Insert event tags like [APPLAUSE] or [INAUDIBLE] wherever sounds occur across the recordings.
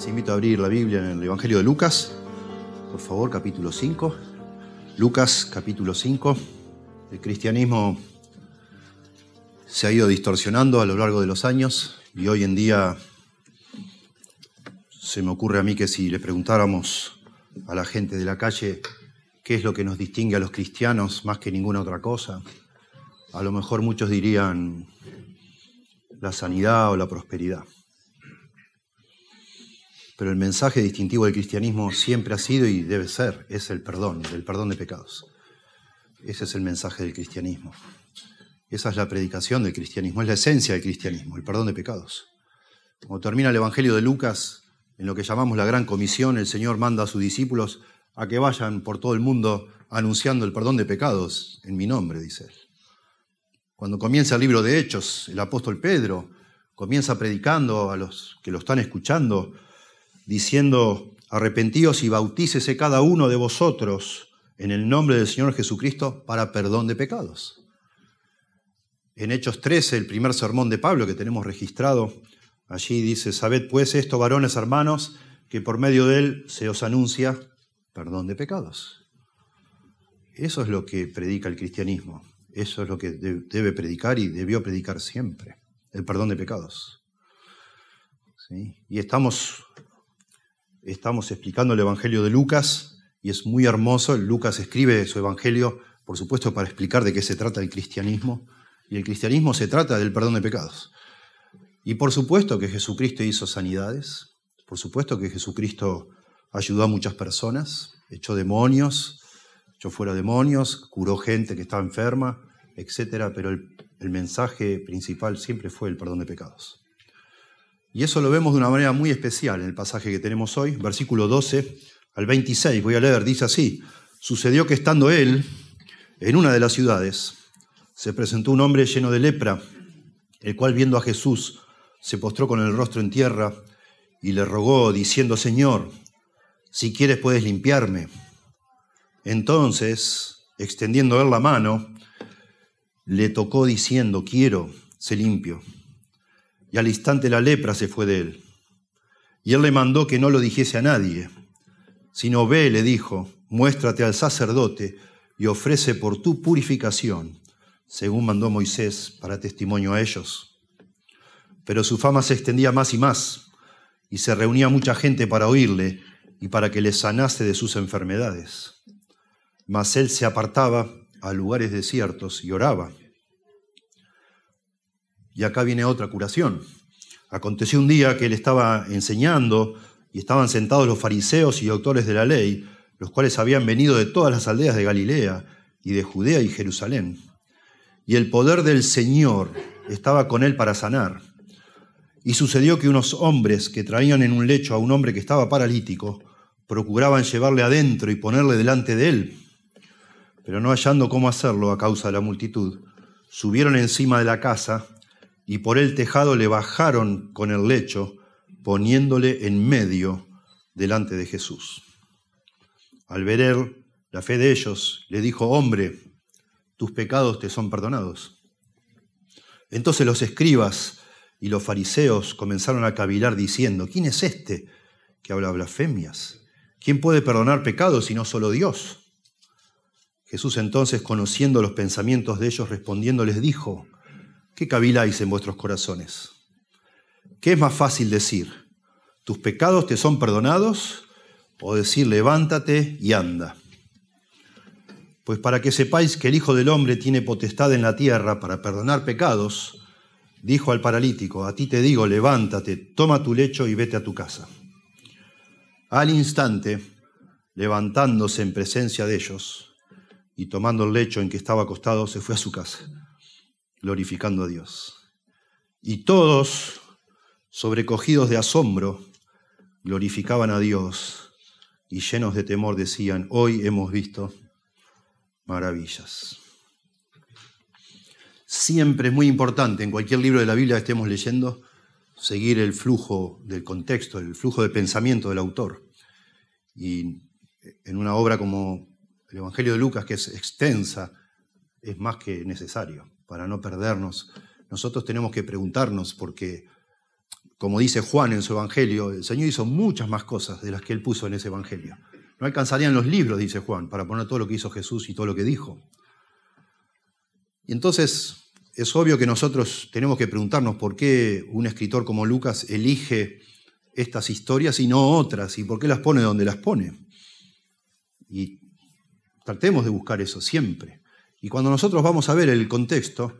Les invito a abrir la Biblia en el Evangelio de Lucas, por favor, capítulo 5. Lucas, capítulo 5. El cristianismo se ha ido distorsionando a lo largo de los años y hoy en día se me ocurre a mí que si le preguntáramos a la gente de la calle qué es lo que nos distingue a los cristianos más que ninguna otra cosa, a lo mejor muchos dirían la sanidad o la prosperidad. Pero el mensaje distintivo del cristianismo siempre ha sido y debe ser, es el perdón, el perdón de pecados. Ese es el mensaje del cristianismo. Esa es la predicación del cristianismo, es la esencia del cristianismo, el perdón de pecados. Cuando termina el Evangelio de Lucas, en lo que llamamos la Gran Comisión, el Señor manda a sus discípulos a que vayan por todo el mundo anunciando el perdón de pecados en mi nombre, dice él. Cuando comienza el libro de Hechos, el apóstol Pedro comienza predicando a los que lo están escuchando, diciendo, arrepentíos y bautícese cada uno de vosotros en el nombre del Señor Jesucristo para perdón de pecados. En Hechos 13, el primer sermón de Pablo que tenemos registrado, allí dice, sabed pues esto, varones hermanos, que por medio de él se os anuncia perdón de pecados. Eso es lo que predica el cristianismo. Eso es lo que debe predicar y debió predicar siempre, el perdón de pecados. Y estamos, estamos explicando el Evangelio de Lucas y es muy hermoso. Lucas escribe su Evangelio, por supuesto, para explicar de qué se trata el cristianismo. Y el cristianismo se trata del perdón de pecados. Y por supuesto que Jesucristo hizo sanidades, por supuesto que Jesucristo ayudó a muchas personas, echó demonios, echó fuera demonios, curó gente que estaba enferma, etc. Pero el, el mensaje principal siempre fue el perdón de pecados. Y eso lo vemos de una manera muy especial en el pasaje que tenemos hoy, versículo 12 al 26. Voy a leer, dice así, sucedió que estando él en una de las ciudades, se presentó un hombre lleno de lepra, el cual viendo a Jesús se postró con el rostro en tierra y le rogó, diciendo, Señor, si quieres puedes limpiarme. Entonces, extendiendo él la mano, le tocó diciendo, quiero, se limpio. Y al instante la lepra se fue de él. Y él le mandó que no lo dijese a nadie, sino ve, le dijo, muéstrate al sacerdote y ofrece por tu purificación, según mandó Moisés para testimonio a ellos. Pero su fama se extendía más y más, y se reunía mucha gente para oírle y para que le sanase de sus enfermedades. Mas él se apartaba a lugares desiertos y oraba. Y acá viene otra curación. Aconteció un día que él estaba enseñando y estaban sentados los fariseos y autores de la ley, los cuales habían venido de todas las aldeas de Galilea y de Judea y Jerusalén. Y el poder del Señor estaba con él para sanar. Y sucedió que unos hombres que traían en un lecho a un hombre que estaba paralítico, procuraban llevarle adentro y ponerle delante de él pero no hallando cómo hacerlo a causa de la multitud, subieron encima de la casa y por el tejado le bajaron con el lecho, poniéndole en medio delante de Jesús. Al ver él la fe de ellos, le dijo, hombre, tus pecados te son perdonados. Entonces los escribas y los fariseos comenzaron a cavilar diciendo, ¿quién es este que habla blasfemias? ¿Quién puede perdonar pecados si no solo Dios? Jesús entonces, conociendo los pensamientos de ellos, respondiendo, les dijo, ¿qué caviláis en vuestros corazones? ¿Qué es más fácil decir? ¿Tus pecados te son perdonados? ¿O decir, levántate y anda? Pues para que sepáis que el Hijo del Hombre tiene potestad en la tierra para perdonar pecados, dijo al paralítico, a ti te digo, levántate, toma tu lecho y vete a tu casa. Al instante, levantándose en presencia de ellos, y tomando el lecho en que estaba acostado se fue a su casa, glorificando a Dios. Y todos, sobrecogidos de asombro, glorificaban a Dios y llenos de temor decían, hoy hemos visto maravillas. Siempre es muy importante en cualquier libro de la Biblia que estemos leyendo seguir el flujo del contexto, el flujo de pensamiento del autor. Y en una obra como el Evangelio de Lucas, que es extensa, es más que necesario para no perdernos. Nosotros tenemos que preguntarnos, porque como dice Juan en su Evangelio, el Señor hizo muchas más cosas de las que él puso en ese Evangelio. No alcanzarían los libros, dice Juan, para poner todo lo que hizo Jesús y todo lo que dijo. Y entonces es obvio que nosotros tenemos que preguntarnos por qué un escritor como Lucas elige estas historias y no otras, y por qué las pone donde las pone. Y tratemos de buscar eso siempre. Y cuando nosotros vamos a ver el contexto,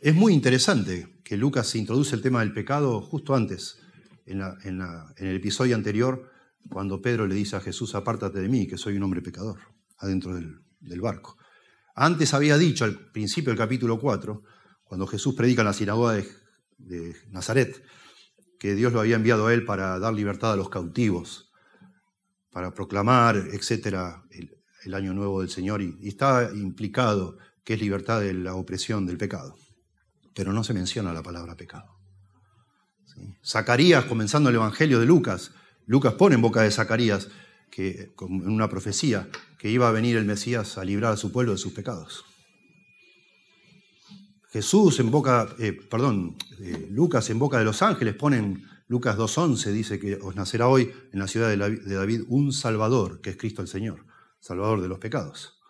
es muy interesante que Lucas introduce el tema del pecado justo antes, en, el episodio anterior, cuando Pedro le dice a Jesús, apártate de mí, que soy un hombre pecador, adentro del, barco. Antes había dicho, al principio del capítulo 4, cuando Jesús predica en la sinagoga de, Nazaret, que Dios lo había enviado a él para dar libertad a los cautivos, para proclamar, etcétera, año nuevo del Señor, y está implicado que es libertad de la opresión del pecado pero no se menciona la palabra pecado. Zacarías, comenzando el Evangelio de Lucas, Lucas pone en boca de Zacarías, que, en una profecía, que iba a venir el Mesías a librar a su pueblo de sus pecados. Jesús en boca, eh, perdón, eh, Lucas en boca de los ángeles ponen, Lucas 2.11 dice que os nacerá hoy en la ciudad de David un Salvador, que es Cristo el Señor, Salvador de los pecados.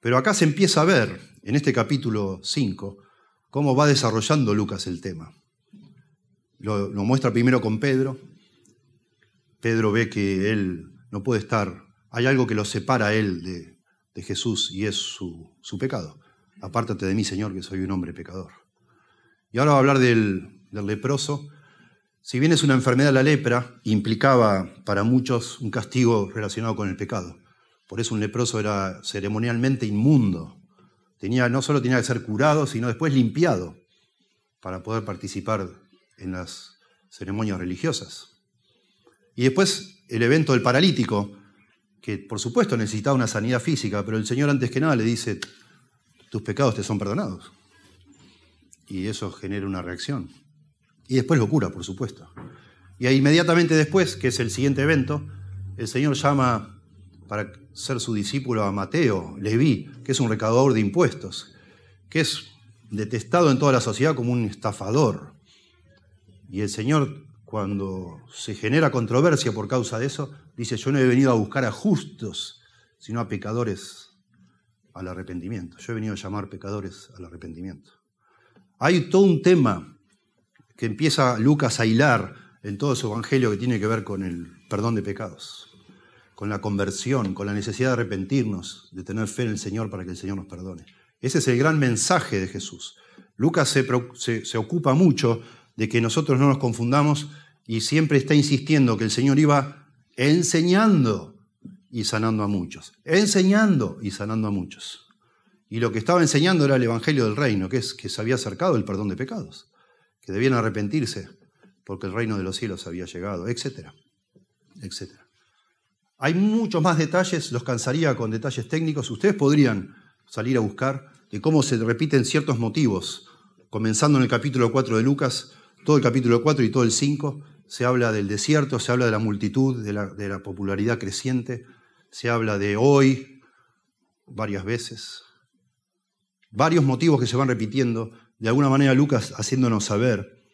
Pero acá se empieza a ver, en este capítulo 5, cómo va desarrollando Lucas el tema. Lo, muestra primero con Pedro. Pedro ve que él no puede estar, hay algo que lo separa a él de, Jesús y es su, pecado. Apártate de mí, Señor, que soy un hombre pecador. Y ahora va a hablar del, del leproso. Si bien es una enfermedad la lepra, implicaba para muchos un castigo relacionado con el pecado. Por eso un leproso era ceremonialmente inmundo no solo tenía que ser curado, sino después limpiado para poder participar en las ceremonias religiosas. Y después el evento del paralítico, que por supuesto necesitaba una sanidad física, pero el Señor antes que nada le dice, tus pecados te son perdonados. Y eso genera una reacción. Y después lo cura, por supuesto. Y inmediatamente después, que es el siguiente evento, el Señor llama para ser su discípulo a Mateo, Leví, que es un recaudador de impuestos, que es detestado en toda la sociedad como un estafador. Y el Señor, cuando se genera controversia por causa de eso, dice, yo no he venido a buscar a justos, sino a pecadores al arrepentimiento. Yo he venido a llamar pecadores al arrepentimiento. Hay todo un tema que empieza Lucas a hilar en todo su evangelio que tiene que ver con el perdón de pecados con la conversión, con la necesidad de arrepentirnos, de tener fe en el Señor para que el Señor nos perdone. Ese es el gran mensaje de Jesús. Lucas se, ocupa mucho de que nosotros no nos confundamos y siempre está insistiendo que el Señor iba enseñando y sanando a muchos, enseñando y sanando a muchos. Y lo que estaba enseñando era el Evangelio del Reino, que es que se había acercado el perdón de pecados, que debían arrepentirse porque el reino de los cielos había llegado, etcétera, etcétera. Hay muchos más detalles, los cansaría con detalles técnicos. Ustedes podrían salir a buscar de cómo se repiten ciertos motivos. Comenzando en el capítulo 4 de Lucas, todo el capítulo 4 y todo el 5, se habla del desierto, se habla de la multitud, de la, de la popularidad creciente, se habla de hoy varias veces. Varios motivos que se van repitiendo, de alguna manera Lucas haciéndonos saber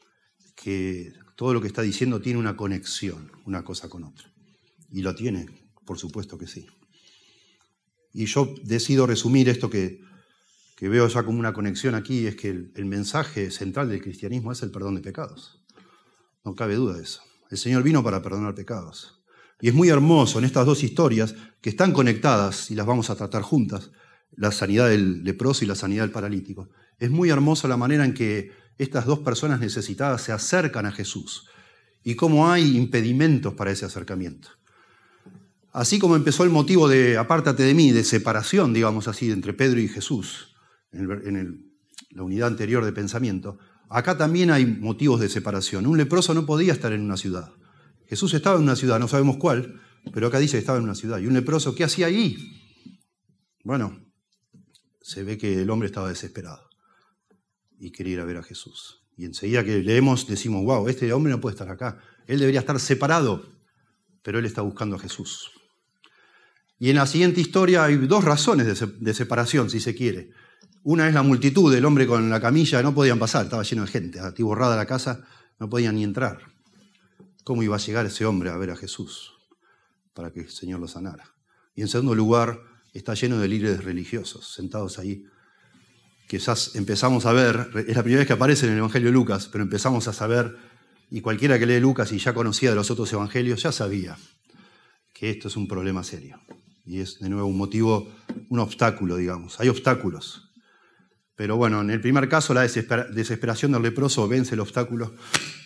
que todo lo que está diciendo tiene una conexión, una cosa con otra. Y lo tiene, por supuesto que sí. Y yo decido resumir esto que, veo ya como una conexión aquí, es que el, mensaje central del cristianismo es el perdón de pecados. No cabe duda de eso. El Señor vino para perdonar pecados. Y es muy hermoso en estas dos historias que están conectadas y las vamos a tratar juntas, la sanidad del leproso y la sanidad del paralítico. Es muy hermosa la manera en que estas dos personas necesitadas se acercan a Jesús y cómo hay impedimentos para ese acercamiento. Así como empezó el motivo de apártate de mí, de separación, digamos así, entre Pedro y Jesús, en, la unidad anterior de pensamiento, acá también hay motivos de separación. Un leproso no podía estar en una ciudad. Jesús estaba en una ciudad, no sabemos cuál, pero acá dice que estaba en una ciudad. ¿Y un leproso qué hacía ahí? Bueno, se ve que el hombre estaba desesperado y quería ir a ver a Jesús. Y enseguida que leemos decimos, wow, este hombre no puede estar acá. Él debería estar separado, pero él está buscando a Jesús. Y en la siguiente historia hay dos razones de, separación, si se quiere. Una es la multitud, el hombre con la camilla, no podían pasar, estaba lleno de gente, borrada la casa, no podían ni entrar. ¿Cómo iba a llegar ese hombre a ver a Jesús para que el Señor lo sanara? Y en segundo lugar, está lleno de líderes religiosos sentados ahí. Quizás empezamos a ver, es la primera vez que aparece en el Evangelio de Lucas, pero empezamos a saber, y cualquiera que lee Lucas y ya conocía de los otros evangelios, ya sabía que esto es un problema serio. Y es de nuevo un motivo, un obstáculo, digamos. Hay obstáculos. Pero bueno, en el primer caso la desesperación del leproso vence el obstáculo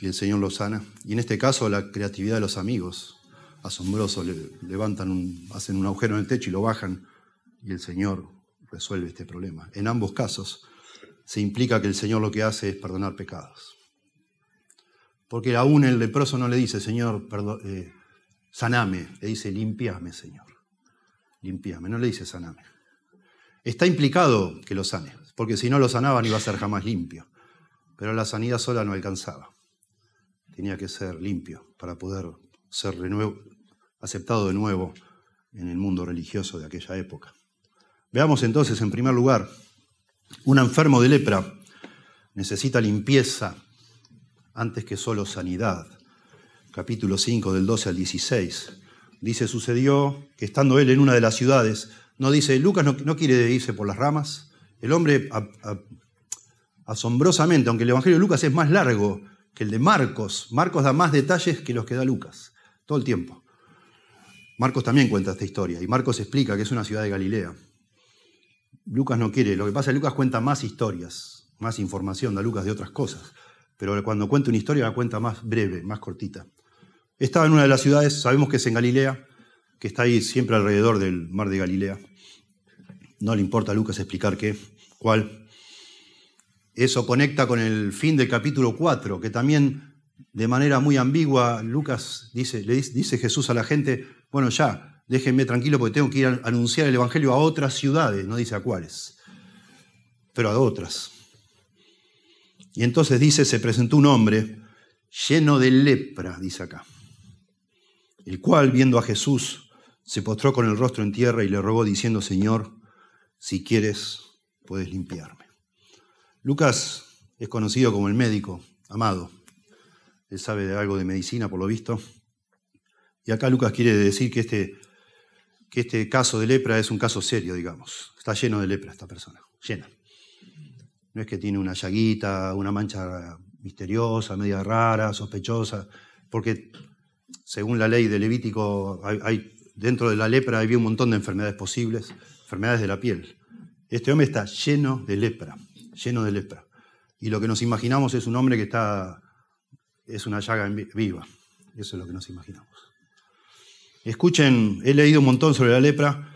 y el Señor lo sana. Y en este caso la creatividad de los amigos, asombroso, levantan hacen un agujero en el techo y lo bajan y el Señor resuelve este problema. En ambos casos se implica que el Señor lo que hace es perdonar pecados. Porque aún el leproso no le dice, Señor, eh, saname, le dice, limpiame, Señor. Limpiame, no le dice saname. Está implicado que lo sane, porque si no lo sanaba no iba a ser jamás limpio. Pero la sanidad sola no alcanzaba. Tenía que ser limpio para poder ser aceptado de nuevo en el mundo religioso de aquella época. Veamos entonces, en primer lugar, un enfermo de lepra necesita limpieza antes que solo sanidad. Capítulo 5 del 12 al 16. Dice, sucedió que estando él en una de las ciudades, no dice, Lucas no, quiere irse por las ramas. El hombre, asombrosamente, aunque el Evangelio de Lucas es más largo que el de Marcos, Marcos da más detalles que los que da Lucas, todo el tiempo. Marcos también cuenta esta historia y Marcos explica que es una ciudad de Galilea. Lucas no quiere, lo que pasa es que Lucas cuenta más historias, más información, da Lucas de otras cosas, pero cuando cuenta una historia la cuenta más breve, más cortita. Estaba en una de las ciudades, sabemos que es en Galilea, que está ahí siempre alrededor del mar de Galilea. No le importa a Lucas explicar qué, cuál. Eso conecta con el fin del capítulo 4, que también de manera muy ambigua Lucas dice, le dice Jesús a la gente, bueno ya, déjenme tranquilo porque tengo que ir a anunciar el Evangelio a otras ciudades, no dice a cuáles, pero a otras. Y entonces dice, se presentó un hombre lleno de lepra, dice acá, el cual, viendo a Jesús, se postró con el rostro en tierra y le rogó diciendo, Señor, si quieres, puedes limpiarme. Lucas es conocido como el médico amado. Él sabe de algo de medicina, por lo visto. Y acá Lucas quiere decir que este que este caso de lepra es un caso serio, digamos. Está lleno de lepra esta persona, llena. No es que tiene una llaguita, una mancha misteriosa, media rara, sospechosa, porque según la ley de Levítico, hay, dentro de la lepra había un montón de enfermedades posibles, enfermedades de la piel. Este hombre está lleno de lepra, lleno de lepra. Y lo que nos imaginamos es un hombre que está, es una llaga viva. Eso es lo que nos imaginamos. Escuchen, he leído un montón sobre la lepra,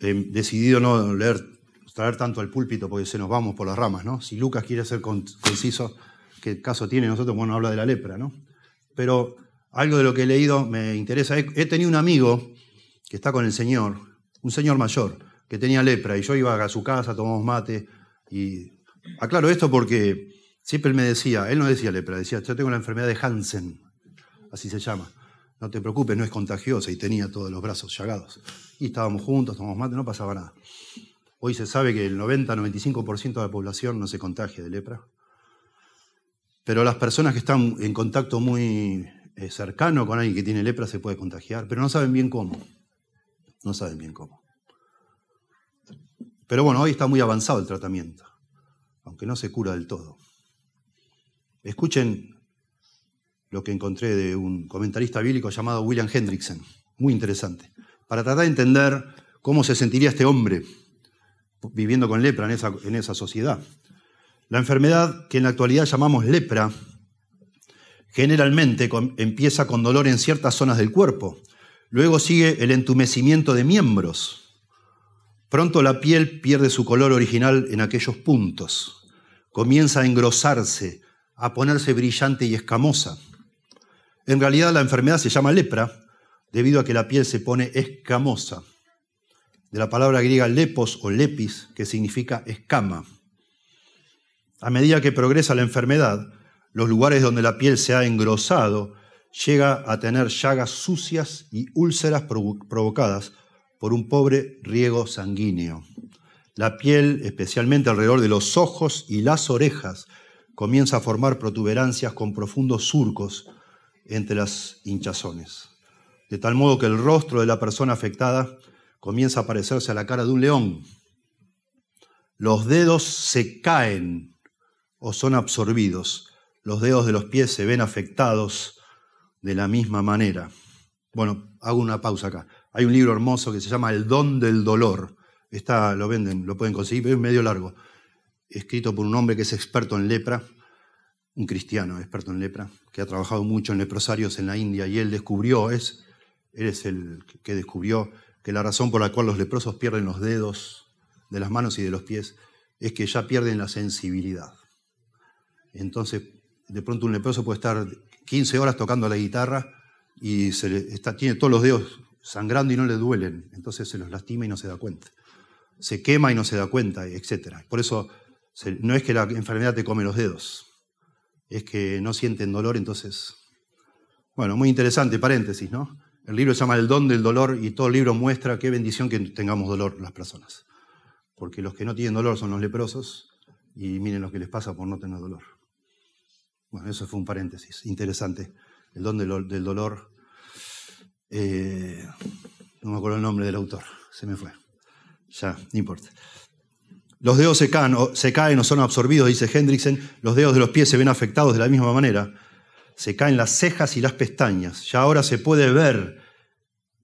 he decidido no leer, traer tanto al púlpito porque se nos vamos por las ramas, ¿no? Si Lucas quiere ser conciso, ¿qué caso tiene nosotros? Bueno, habla de la lepra, ¿no? Pero algo de lo que he leído me interesa. He, tenido un amigo que está con el Señor, un señor mayor, que tenía lepra, y yo iba a su casa, tomamos mate, y aclaro esto porque siempre él me decía, él no decía lepra, decía, yo tengo la enfermedad de Hansen, así se llama no te preocupes, no es contagiosa y tenía todos los brazos llagados. Y estábamos juntos, tomamos mate, no pasaba nada. Hoy se sabe que el 90-95% de la población no se contagia de lepra. Pero las personas que están en contacto muy eh, cercano con alguien que tiene lepra se puede contagiar, pero no saben bien cómo. No saben bien cómo. Pero bueno, hoy está muy avanzado el tratamiento, aunque no se cura del todo. Escuchen lo que encontré de un comentarista bíblico llamado William Hendrickson, muy interesante, para tratar de entender cómo se sentiría este hombre viviendo con lepra en esa, en esa sociedad. La enfermedad que en la actualidad llamamos lepra generalmente empieza con dolor en ciertas zonas del cuerpo, luego sigue el entumecimiento de miembros. Pronto la piel pierde su color original en aquellos puntos, comienza a engrosarse, a ponerse brillante y escamosa. En realidad la enfermedad se llama lepra debido a que la piel se pone escamosa, de la palabra griega lepos o lepis, que significa escama. A medida que progresa la enfermedad, los lugares donde la piel se ha engrosado llega a tener llagas sucias y úlceras provocadas por un pobre riego sanguíneo. La piel, especialmente alrededor de los ojos y las orejas, comienza a formar protuberancias con profundos surcos entre las hinchazones. De tal modo que el rostro de la persona afectada comienza a parecerse a la cara de un león. Los dedos se caen o son absorbidos. Los dedos de los pies se ven afectados de la misma manera. Bueno, hago una pausa acá. Hay un libro hermoso que se llama El don del dolor. Está, lo venden, lo pueden conseguir, pero es medio largo. Escrito por un hombre que es experto en lepra, un cristiano experto en lepra, que ha trabajado mucho en leprosarios en la India y él descubrió, es, él el que descubrió que la razón por la cual los leprosos pierden los dedos de las manos y de los pies es que ya pierden la sensibilidad. Entonces, de pronto un leproso puede estar 15 horas tocando la guitarra y se tiene todos los dedos sangrando y no le duelen, entonces se los lastima y no se da cuenta. Se quema y no se da cuenta, etc. Por eso no es que la enfermedad te come los dedos, es que no sienten dolor, entonces... Bueno, muy interesante, paréntesis, ¿no? El libro se llama El don del dolor y todo el libro muestra qué bendición que tengamos dolor las personas. Porque los que no tienen dolor son los leprosos y miren lo que les pasa por no tener dolor. Bueno, eso fue un paréntesis interesante. El don del, dolor. Eh, no me acuerdo el nombre del autor, se me fue. Ya, no importa. Los dedos se caen, o, se caen o son absorbidos, dice Hendrickson. Los dedos de los pies se ven afectados de la misma manera. Se caen las cejas y las pestañas. Ya ahora se puede ver,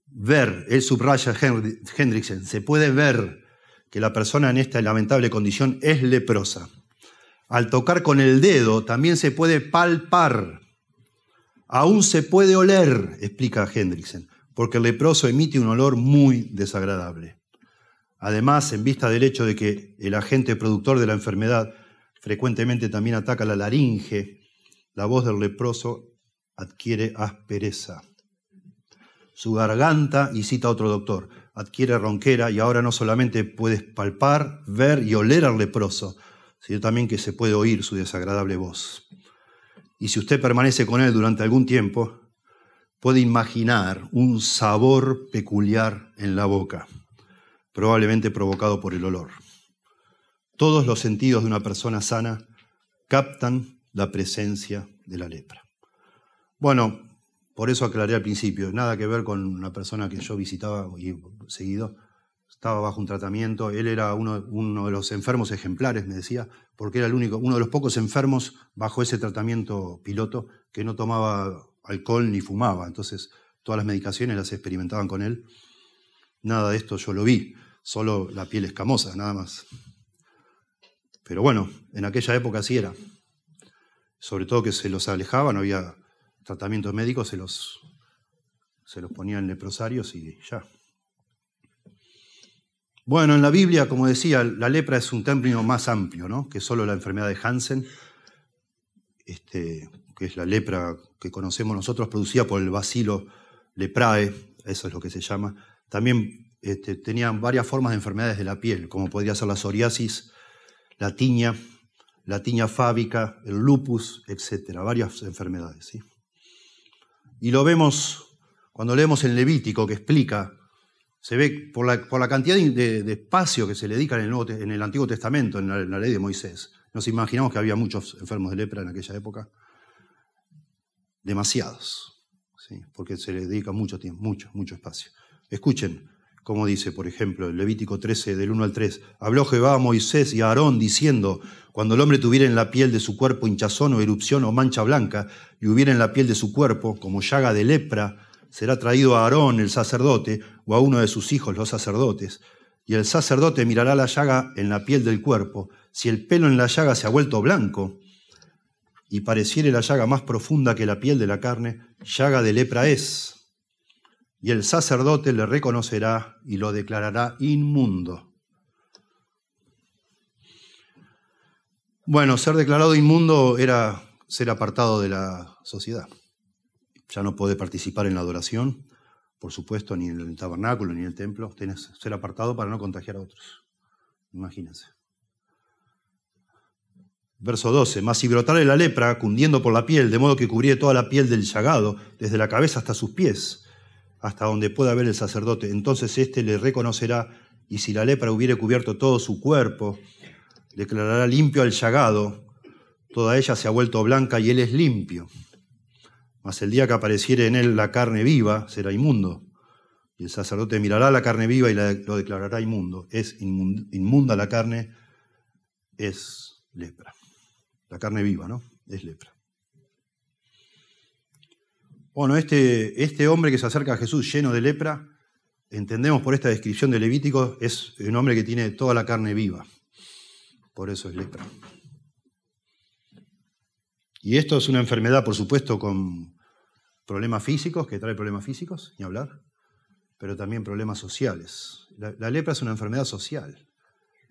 ver, él subraya Hendrickson, se puede ver que la persona en esta lamentable condición es leprosa. Al tocar con el dedo también se puede palpar. Aún se puede oler, explica Hendrickson, porque el leproso emite un olor muy desagradable. Además, en vista del hecho de que el agente productor de la enfermedad frecuentemente también ataca la laringe, la voz del leproso adquiere aspereza. Su garganta, y cita otro doctor, adquiere ronquera y ahora no solamente puedes palpar, ver y oler al leproso, sino también que se puede oír su desagradable voz. Y si usted permanece con él durante algún tiempo, puede imaginar un sabor peculiar en la boca probablemente provocado por el olor. Todos los sentidos de una persona sana captan la presencia de la lepra. Bueno, por eso aclaré al principio, nada que ver con una persona que yo visitaba y seguido, estaba bajo un tratamiento, él era uno, de los enfermos ejemplares, me decía, porque era el único, uno de los pocos enfermos bajo ese tratamiento piloto que no tomaba alcohol ni fumaba, entonces todas las medicaciones las experimentaban con él. Nada de esto yo lo vi solo la piel escamosa, nada más. Pero bueno, en aquella época sí era. Sobre todo que se los alejaba, no había tratamiento médico, se los, se los ponían leprosarios y ya. Bueno, en la Biblia, como decía, la lepra es un término más amplio, ¿no? Que solo la enfermedad de Hansen, este, que es la lepra que conocemos nosotros, producida por el bacilo leprae, eso es lo que se llama. También este, tenían varias formas de enfermedades de la piel, como podría ser la psoriasis, la tiña, la tiña fábica, el lupus, etcétera, varias enfermedades. ¿sí? Y lo vemos cuando leemos el Levítico que explica, se ve por la, cantidad de, espacio que se le dedica en el, Antiguo Testamento, en la, en la, ley de Moisés. Nos imaginamos que había muchos enfermos de lepra en aquella época. Demasiados, ¿sí? porque se le dedica mucho tiempo, mucho, mucho espacio. Escuchen, como dice, por ejemplo, el Levítico 13, del 1 al 3, habló Jehová a Moisés y a Aarón diciendo, cuando el hombre tuviera en la piel de su cuerpo hinchazón o erupción o mancha blanca, y hubiera en la piel de su cuerpo como llaga de lepra, será traído a Aarón el sacerdote o a uno de sus hijos los sacerdotes, y el sacerdote mirará la llaga en la piel del cuerpo, si el pelo en la llaga se ha vuelto blanco, y pareciere la llaga más profunda que la piel de la carne, llaga de lepra es y el sacerdote le reconocerá y lo declarará inmundo. Bueno, ser declarado inmundo era ser apartado de la sociedad. Ya no puede participar en la adoración, por supuesto, ni en el tabernáculo, ni en el templo. Tienes ser apartado para no contagiar a otros. Imagínense. Verso 12. Mas si brotare la lepra, cundiendo por la piel, de modo que cubriere toda la piel del llagado, desde la cabeza hasta sus pies, hasta donde pueda ver el sacerdote. Entonces éste le reconocerá, y si la lepra hubiere cubierto todo su cuerpo, declarará limpio al llagado, toda ella se ha vuelto blanca y él es limpio. Mas el día que apareciere en él la carne viva, será inmundo. Y el sacerdote mirará la carne viva y lo declarará inmundo. Es inmunda la carne, es lepra. La carne viva, ¿no? Es lepra. Bueno, este, este hombre que se acerca a Jesús lleno de lepra, entendemos por esta descripción de Levítico, es un hombre que tiene toda la carne viva. Por eso es lepra. Y esto es una enfermedad, por supuesto, con problemas físicos, que trae problemas físicos, ni hablar, pero también problemas sociales. La, lepra es una enfermedad social.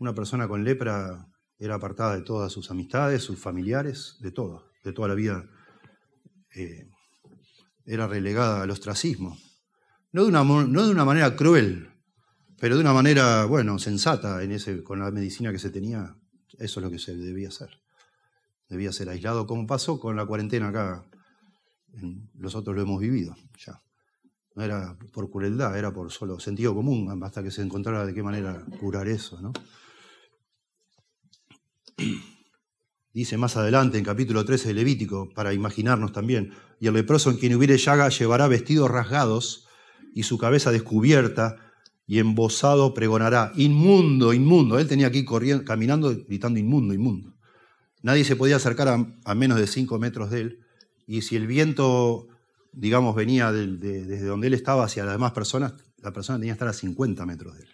Una persona con lepra era apartada de todas sus amistades, sus familiares, de todo, de toda la vida. Eh, era relegada al ostracismo. No de, una, no de una manera cruel, pero de una manera, bueno, sensata en ese, con la medicina que se tenía. Eso es lo que se debía hacer. Debía ser aislado, como pasó con la cuarentena acá. Nosotros lo hemos vivido ya. No era por crueldad, era por solo sentido común, hasta que se encontrara de qué manera curar eso, ¿no? Dice más adelante en capítulo 13 de Levítico, para imaginarnos también, y el leproso en quien hubiere llaga llevará vestidos rasgados y su cabeza descubierta y embosado pregonará, inmundo, inmundo. Él tenía ir corriendo, caminando, gritando inmundo, inmundo. Nadie se podía acercar a, menos de cinco metros de él, y si el viento, digamos, venía desde donde él estaba hacia las demás personas, la persona tenía que estar a 50 metros de él,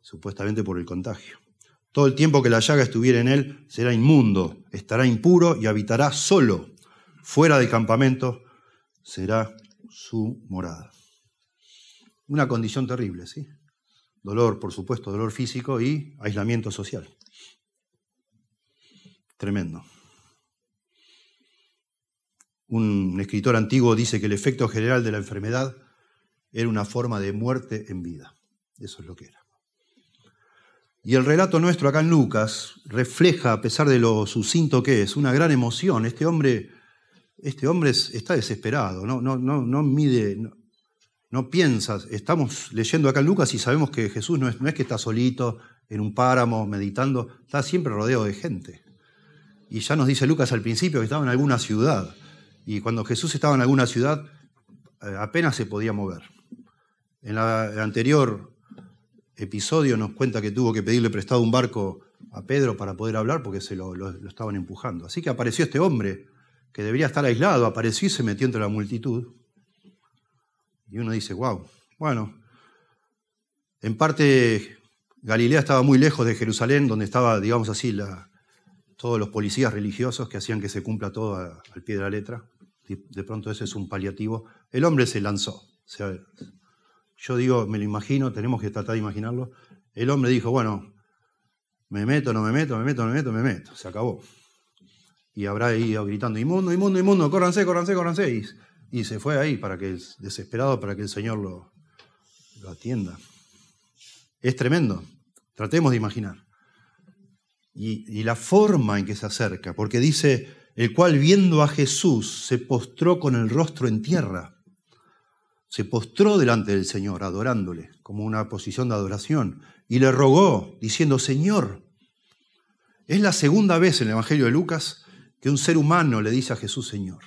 supuestamente por el contagio. Todo el tiempo que la llaga estuviera en él será inmundo, estará impuro y habitará solo. Fuera del campamento será su morada. Una condición terrible, ¿sí? Dolor, por supuesto, dolor físico y aislamiento social. Tremendo. Un escritor antiguo dice que el efecto general de la enfermedad era una forma de muerte en vida. Eso es lo que era. Y el relato nuestro acá en Lucas refleja, a pesar de lo sucinto que es, una gran emoción. Este hombre, este hombre está desesperado, no, no, mide, no, piensa. Estamos leyendo acá en Lucas y sabemos que Jesús no es, no es que está solito en un páramo meditando, está siempre rodeado de gente. Y ya nos dice Lucas al principio que estaba en alguna ciudad. Y cuando Jesús estaba en alguna ciudad, eh, apenas se podía mover. En la anterior episodio nos cuenta que tuvo que pedirle prestado un barco a Pedro para poder hablar porque se lo, estaban empujando. Así que apareció este hombre que debería estar aislado, apareció y se metió entre la multitud. Y uno dice, wow, bueno, en parte Galilea estaba muy lejos de Jerusalén, donde estaba, digamos así, todos los policías religiosos que hacían que se cumpla todo al pie de la letra. De pronto ese es un paliativo. El hombre se lanzó. Yo digo, me lo imagino, tenemos que tratar de imaginarlo. El hombre dijo, bueno, me meto, no me meto, me meto, no me meto, me meto. Se acabó. Y habrá ido gritando, inmundo, inmundo, inmundo, córranse, córranse, córranse. Y, y se fue ahí, para que, desesperado para que el Señor lo, atienda. Es tremendo. Tratemos de imaginar. Y, la forma en que se acerca, porque dice, el cual viendo a Jesús se postró con el rostro en tierra se postró delante del Señor, adorándole, como una posición de adoración, y le rogó, diciendo, Señor, es la segunda vez en el Evangelio de Lucas que un ser humano le dice a Jesús, Señor.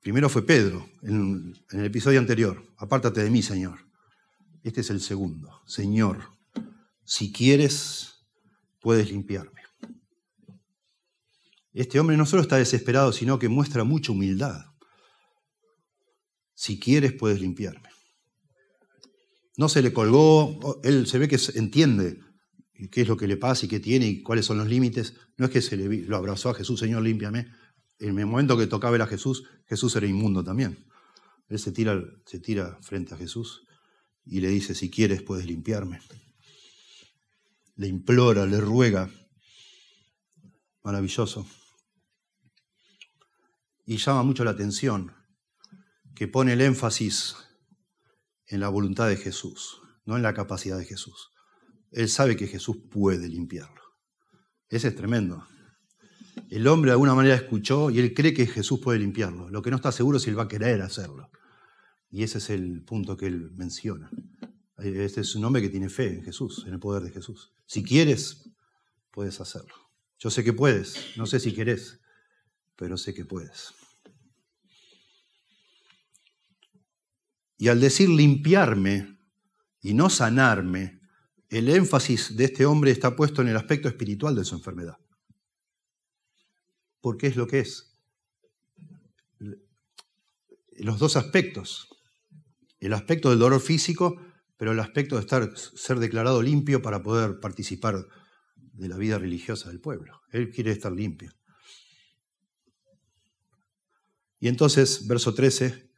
Primero fue Pedro, en, el episodio anterior, apártate de mí, Señor. Este es el segundo, Señor, si quieres, puedes limpiarme. Este hombre no solo está desesperado, sino que muestra mucha humildad. Si quieres, puedes limpiarme. No se le colgó, él se ve que entiende qué es lo que le pasa y qué tiene y cuáles son los límites. No es que se le, lo abrazó a Jesús, Señor, límpiame. En el momento que tocaba ver a Jesús, Jesús era inmundo también. Él se tira, se tira frente a Jesús y le dice, si quieres, puedes limpiarme. Le implora, le ruega. Maravilloso. Y llama mucho la atención que pone el énfasis en la voluntad de Jesús, no en la capacidad de Jesús. Él sabe que Jesús puede limpiarlo. Ese es tremendo. El hombre de alguna manera escuchó y él cree que Jesús puede limpiarlo. Lo que no está seguro es si él va a querer hacerlo. Y ese es el punto que él menciona. Este es un hombre que tiene fe en Jesús, en el poder de Jesús. Si quieres, puedes hacerlo. Yo sé que puedes, no sé si querés, pero sé que puedes. Y al decir limpiarme y no sanarme, el énfasis de este hombre está puesto en el aspecto espiritual de su enfermedad. Porque es lo que es. Los dos aspectos. El aspecto del dolor físico, pero el aspecto de estar, ser declarado limpio para poder participar de la vida religiosa del pueblo. Él quiere estar limpio. Y entonces, verso 13,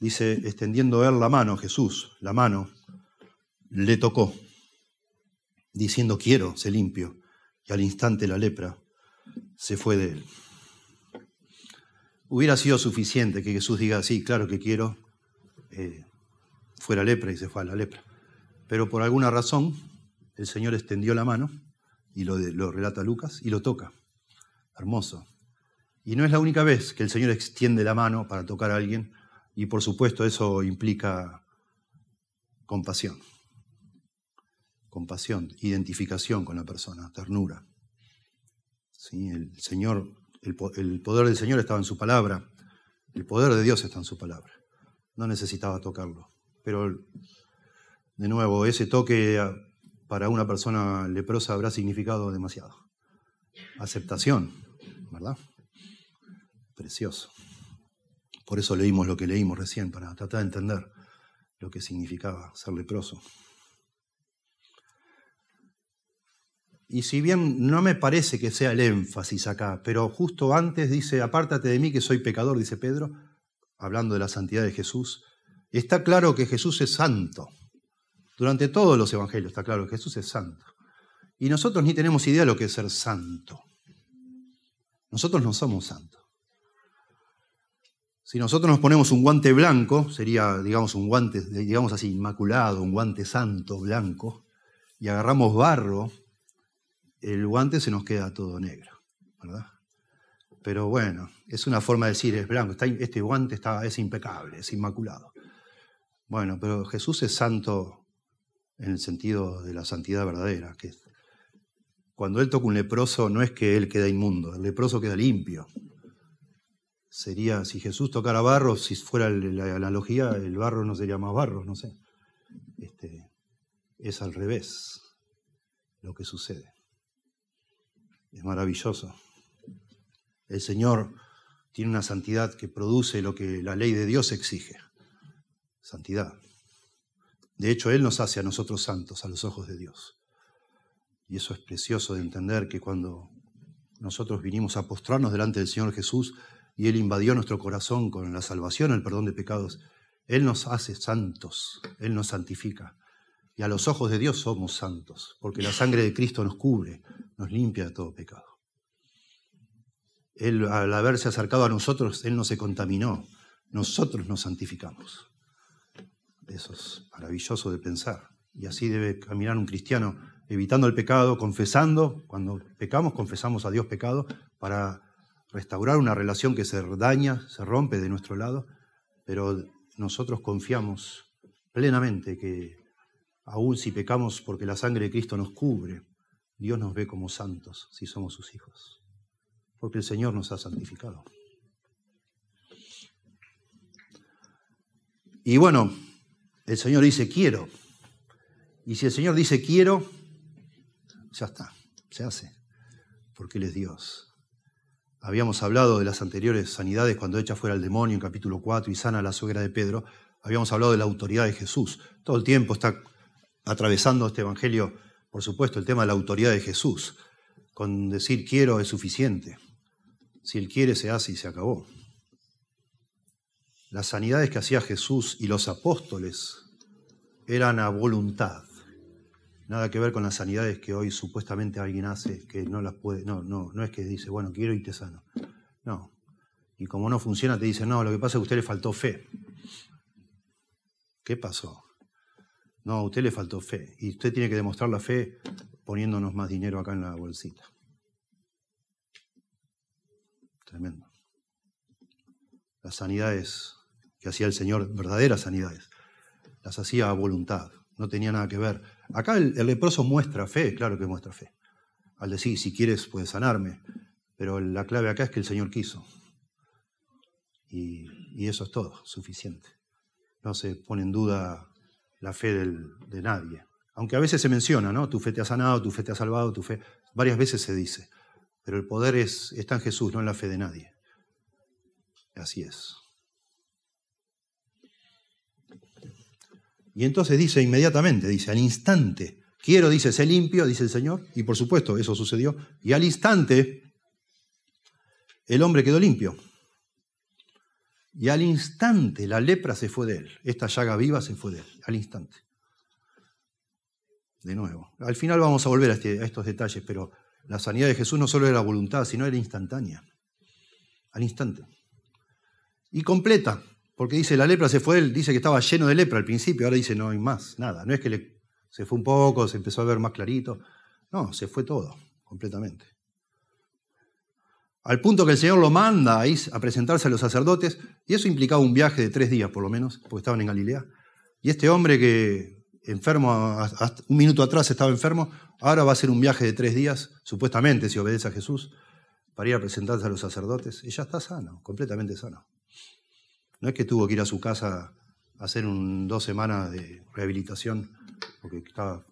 dice, extendiendo él la mano, Jesús, la mano, le tocó diciendo quiero, se limpio, y al instante la lepra se fue de él. Hubiera sido suficiente que Jesús diga, sí, claro que quiero, eh, fuera lepra y se fue a la lepra. Pero por alguna razón el Señor extendió la mano, y lo relata Lucas, y lo toca. Hermoso. Y no es la única vez que el Señor extiende la mano para tocar a alguien, y por supuesto eso implica compasión compasión, identificación con la persona, ternura. ¿Sí? El, Señor, el, poder del Señor estaba en su palabra, el poder de Dios está en su palabra. No necesitaba tocarlo. Pero, de nuevo, ese toque para una persona leprosa habrá significado demasiado. Aceptación, ¿verdad? Precioso. Por eso leímos lo que leímos recién, para tratar de entender lo que significaba ser leproso. Y si bien no me parece que sea el énfasis acá, pero justo antes dice, apártate de mí que soy pecador, dice Pedro, hablando de la santidad de Jesús, está claro que Jesús es santo. Durante todos los evangelios está claro que Jesús es santo. Y nosotros ni tenemos idea de lo que es ser santo. Nosotros no somos santos. Si nosotros nos ponemos un guante blanco, sería, digamos, un guante, digamos así, inmaculado, un guante santo, blanco, y agarramos barro el guante se nos queda todo negro, ¿verdad? Pero bueno, es una forma de decir, es blanco, este guante está, es impecable, es inmaculado. Bueno, pero Jesús es santo en el sentido de la santidad verdadera, que cuando Él toca un leproso no es que Él queda inmundo, el leproso queda limpio. Sería, si Jesús tocara barro, si fuera la analogía, el barro no sería más barro, no sé. Este, es al revés lo que sucede. Es maravilloso. El Señor tiene una santidad que produce lo que la ley de Dios exige. Santidad. De hecho, Él nos hace a nosotros santos a los ojos de Dios. Y eso es precioso de entender que cuando nosotros vinimos a postrarnos delante del Señor Jesús y Él invadió nuestro corazón con la salvación, el perdón de pecados, Él nos hace santos, Él nos santifica. Y a los ojos de Dios somos santos, porque la sangre de Cristo nos cubre, nos limpia de todo pecado. Él, al haberse acercado a nosotros, Él no se contaminó, nosotros nos santificamos. Eso es maravilloso de pensar. Y así debe caminar un cristiano, evitando el pecado, confesando, cuando pecamos, confesamos a Dios pecado, para restaurar una relación que se daña, se rompe de nuestro lado, pero nosotros confiamos plenamente que aun si pecamos porque la sangre de Cristo nos cubre, Dios nos ve como santos si somos sus hijos, porque el Señor nos ha santificado. Y bueno, el Señor dice quiero. Y si el Señor dice quiero, ya está, se hace, porque Él es Dios. Habíamos hablado de las anteriores sanidades cuando echa fuera el demonio en capítulo 4 y sana a la suegra de Pedro. Habíamos hablado de la autoridad de Jesús. Todo el tiempo está atravesando este Evangelio por supuesto, el tema de la autoridad de Jesús. Con decir quiero es suficiente. Si Él quiere, se hace y se acabó. Las sanidades que hacía Jesús y los apóstoles eran a voluntad. Nada que ver con las sanidades que hoy supuestamente alguien hace, que no las puede. No, no, no es que dice, bueno, quiero y te sano. No. Y como no funciona, te dice, no, lo que pasa es que a usted le faltó fe. ¿Qué pasó? No, a usted le faltó fe. Y usted tiene que demostrar la fe poniéndonos más dinero acá en la bolsita. Tremendo. Las sanidades que hacía el Señor, verdaderas sanidades, las hacía a voluntad, no tenía nada que ver. Acá el, leproso muestra fe, claro que muestra fe. al decir, si quieres puedes sanarme, pero la clave acá es que el Señor quiso. Y, eso es todo, suficiente. No se pone en duda la fe de nadie. Aunque a veces se menciona, ¿no? Tu fe te ha sanado, tu fe te ha salvado, tu fe. Varias veces se dice. Pero el poder es, está en Jesús, no en la fe de nadie. Así es. Y entonces dice inmediatamente, dice, al instante, quiero, dice, sé limpio, dice el Señor, y por supuesto eso sucedió, y al instante el hombre quedó limpio. Y al instante la lepra se fue de él, esta llaga viva se fue de él, al instante de nuevo. Al final vamos a volver este, a, estos detalles, pero la sanidad de Jesús no solo era voluntad, sino era instantánea, al instante. Y completa, porque dice, la lepra se fue, él dice que estaba lleno de lepra al principio, ahora dice, no hay más, nada. No es que se fue un poco, se empezó a ver más clarito, no, se fue todo, completamente. Al punto que el Señor lo manda a, a presentarse a los sacerdotes, y eso implicaba un viaje de tres días por lo menos, porque estaban en Galilea. Y este hombre que enfermo, un minuto atrás estaba enfermo, ahora va a ser un viaje de tres días, supuestamente, si obedece a Jesús, para ir a presentarse a los sacerdotes, y ya está sano, completamente sano. No es que tuvo que ir a su casa a hacer un, dos semanas de rehabilitación porque estaba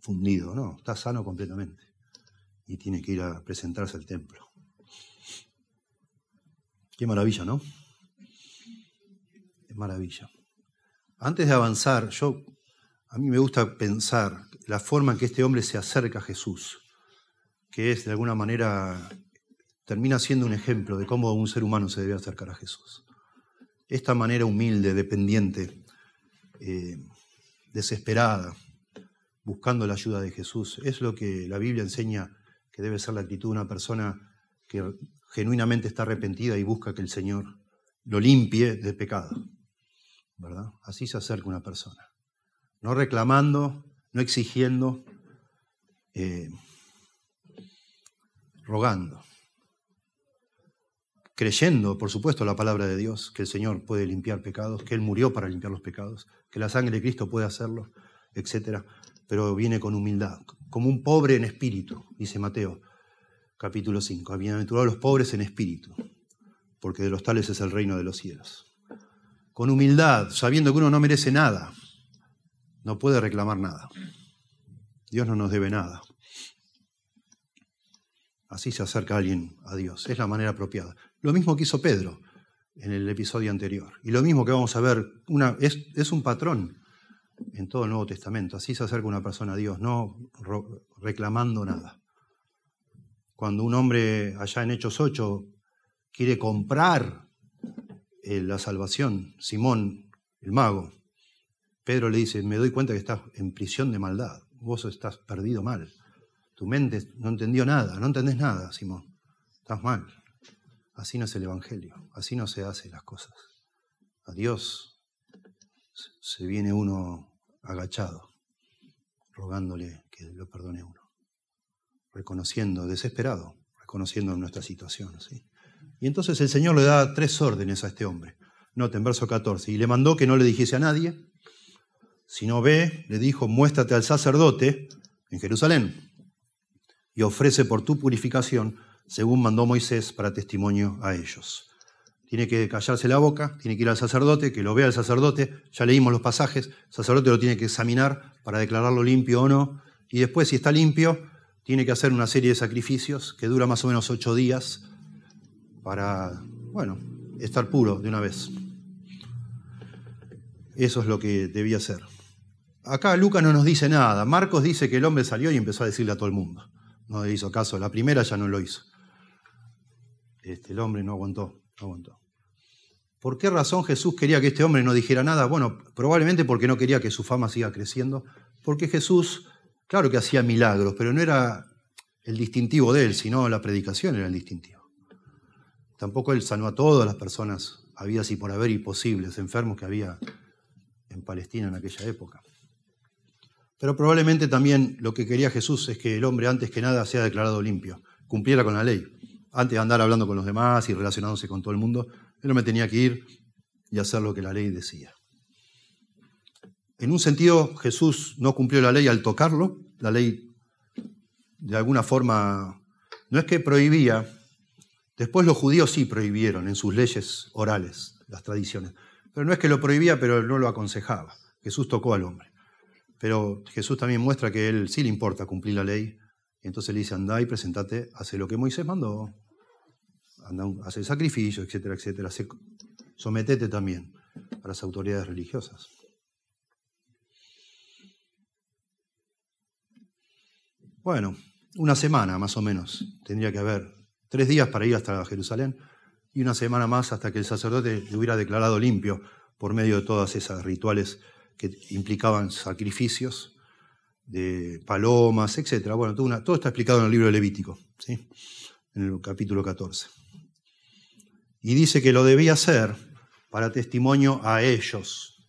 fundido, no, está sano completamente. Y tiene que ir a presentarse al templo. Qué maravilla, ¿no? Qué maravilla. Antes de avanzar, yo a mí me gusta pensar la forma en que este hombre se acerca a Jesús, que es de alguna manera, termina siendo un ejemplo de cómo un ser humano se debe acercar a Jesús. Esta manera humilde, dependiente, eh, desesperada, buscando la ayuda de Jesús, es lo que la Biblia enseña que debe ser la actitud de una persona que genuinamente está arrepentida y busca que el Señor lo limpie de pecado. ¿verdad? Así se acerca una persona no reclamando, no exigiendo, eh, rogando, creyendo, por supuesto, la palabra de Dios, que el Señor puede limpiar pecados, que Él murió para limpiar los pecados, que la sangre de Cristo puede hacerlo, etc. Pero viene con humildad, como un pobre en espíritu, dice Mateo capítulo 5. Bienaventurados los pobres en espíritu, porque de los tales es el reino de los cielos. Con humildad, sabiendo que uno no merece nada, no puede reclamar nada. Dios no nos debe nada. Así se acerca alguien a Dios. Es la manera apropiada. Lo mismo que hizo Pedro en el episodio anterior. Y lo mismo que vamos a ver, una, es, un patrón en todo el Nuevo Testamento. Así se acerca una persona a Dios, no reclamando nada. Cuando un hombre allá en Hechos 8 quiere comprar eh, la salvación, Simón, el mago, Pedro le dice, me doy cuenta que estás en prisión de maldad, vos estás perdido mal. Tu mente no entendió nada, no entendés nada, Simón. Estás mal. Así no es el Evangelio, así no se hacen las cosas. A Dios se viene uno agachado, rogándole que lo perdone uno, reconociendo, desesperado, reconociendo nuestra situación. Y entonces el Señor le da tres órdenes a este hombre. Noten, verso 14, y le mandó que no le dijese a nadie, si no ve, le dijo, muéstrate al sacerdote en Jerusalén y ofrece por tu purificación, según mandó Moisés para testimonio a ellos. Tiene que callarse la boca, tiene que ir al sacerdote, que lo vea el sacerdote, ya leímos los pasajes, el sacerdote lo tiene que examinar para declararlo limpio o no, y después si está limpio, tiene que hacer una serie de sacrificios que dura más o menos ocho días para, bueno, estar puro de una vez. Eso es lo que debía hacer. Acá Lucas no nos dice nada. Marcos dice que el hombre salió y empezó a decirle a todo el mundo. No le hizo caso. La primera ya no lo hizo. Este, el hombre no aguantó, no aguantó. ¿Por qué razón Jesús quería que este hombre no dijera nada? Bueno, probablemente porque no quería que su fama siga creciendo. Porque Jesús, claro que hacía milagros, pero no era el distintivo de él, sino la predicación era el distintivo. Tampoco él sanó a todas las personas, había así por haber y posibles enfermos que había en Palestina en aquella época. Pero probablemente también lo que quería Jesús es que el hombre antes que nada sea declarado limpio, cumpliera con la ley. Antes de andar hablando con los demás y relacionándose con todo el mundo, él no me tenía que ir y hacer lo que la ley decía. En un sentido, Jesús no cumplió la ley al tocarlo, la ley de alguna forma, no es que prohibía, después los judíos sí prohibieron en sus leyes orales las tradiciones, pero no es que lo prohibía, pero no lo aconsejaba. Jesús tocó al hombre. Pero Jesús también muestra que a él sí le importa cumplir la ley. Entonces le dice, anda y presentate, hace lo que Moisés mandó. Anda, hace el sacrificio, etcétera, etcétera. Sometete también a las autoridades religiosas. Bueno, una semana más o menos tendría que haber. Tres días para ir hasta Jerusalén y una semana más hasta que el sacerdote le hubiera declarado limpio por medio de todas esas rituales que implicaban sacrificios de palomas, etc. Bueno, todo, todo, está explicado en el libro de Levítico, ¿sí? en el capítulo 14. Y dice que lo debía hacer para testimonio a ellos.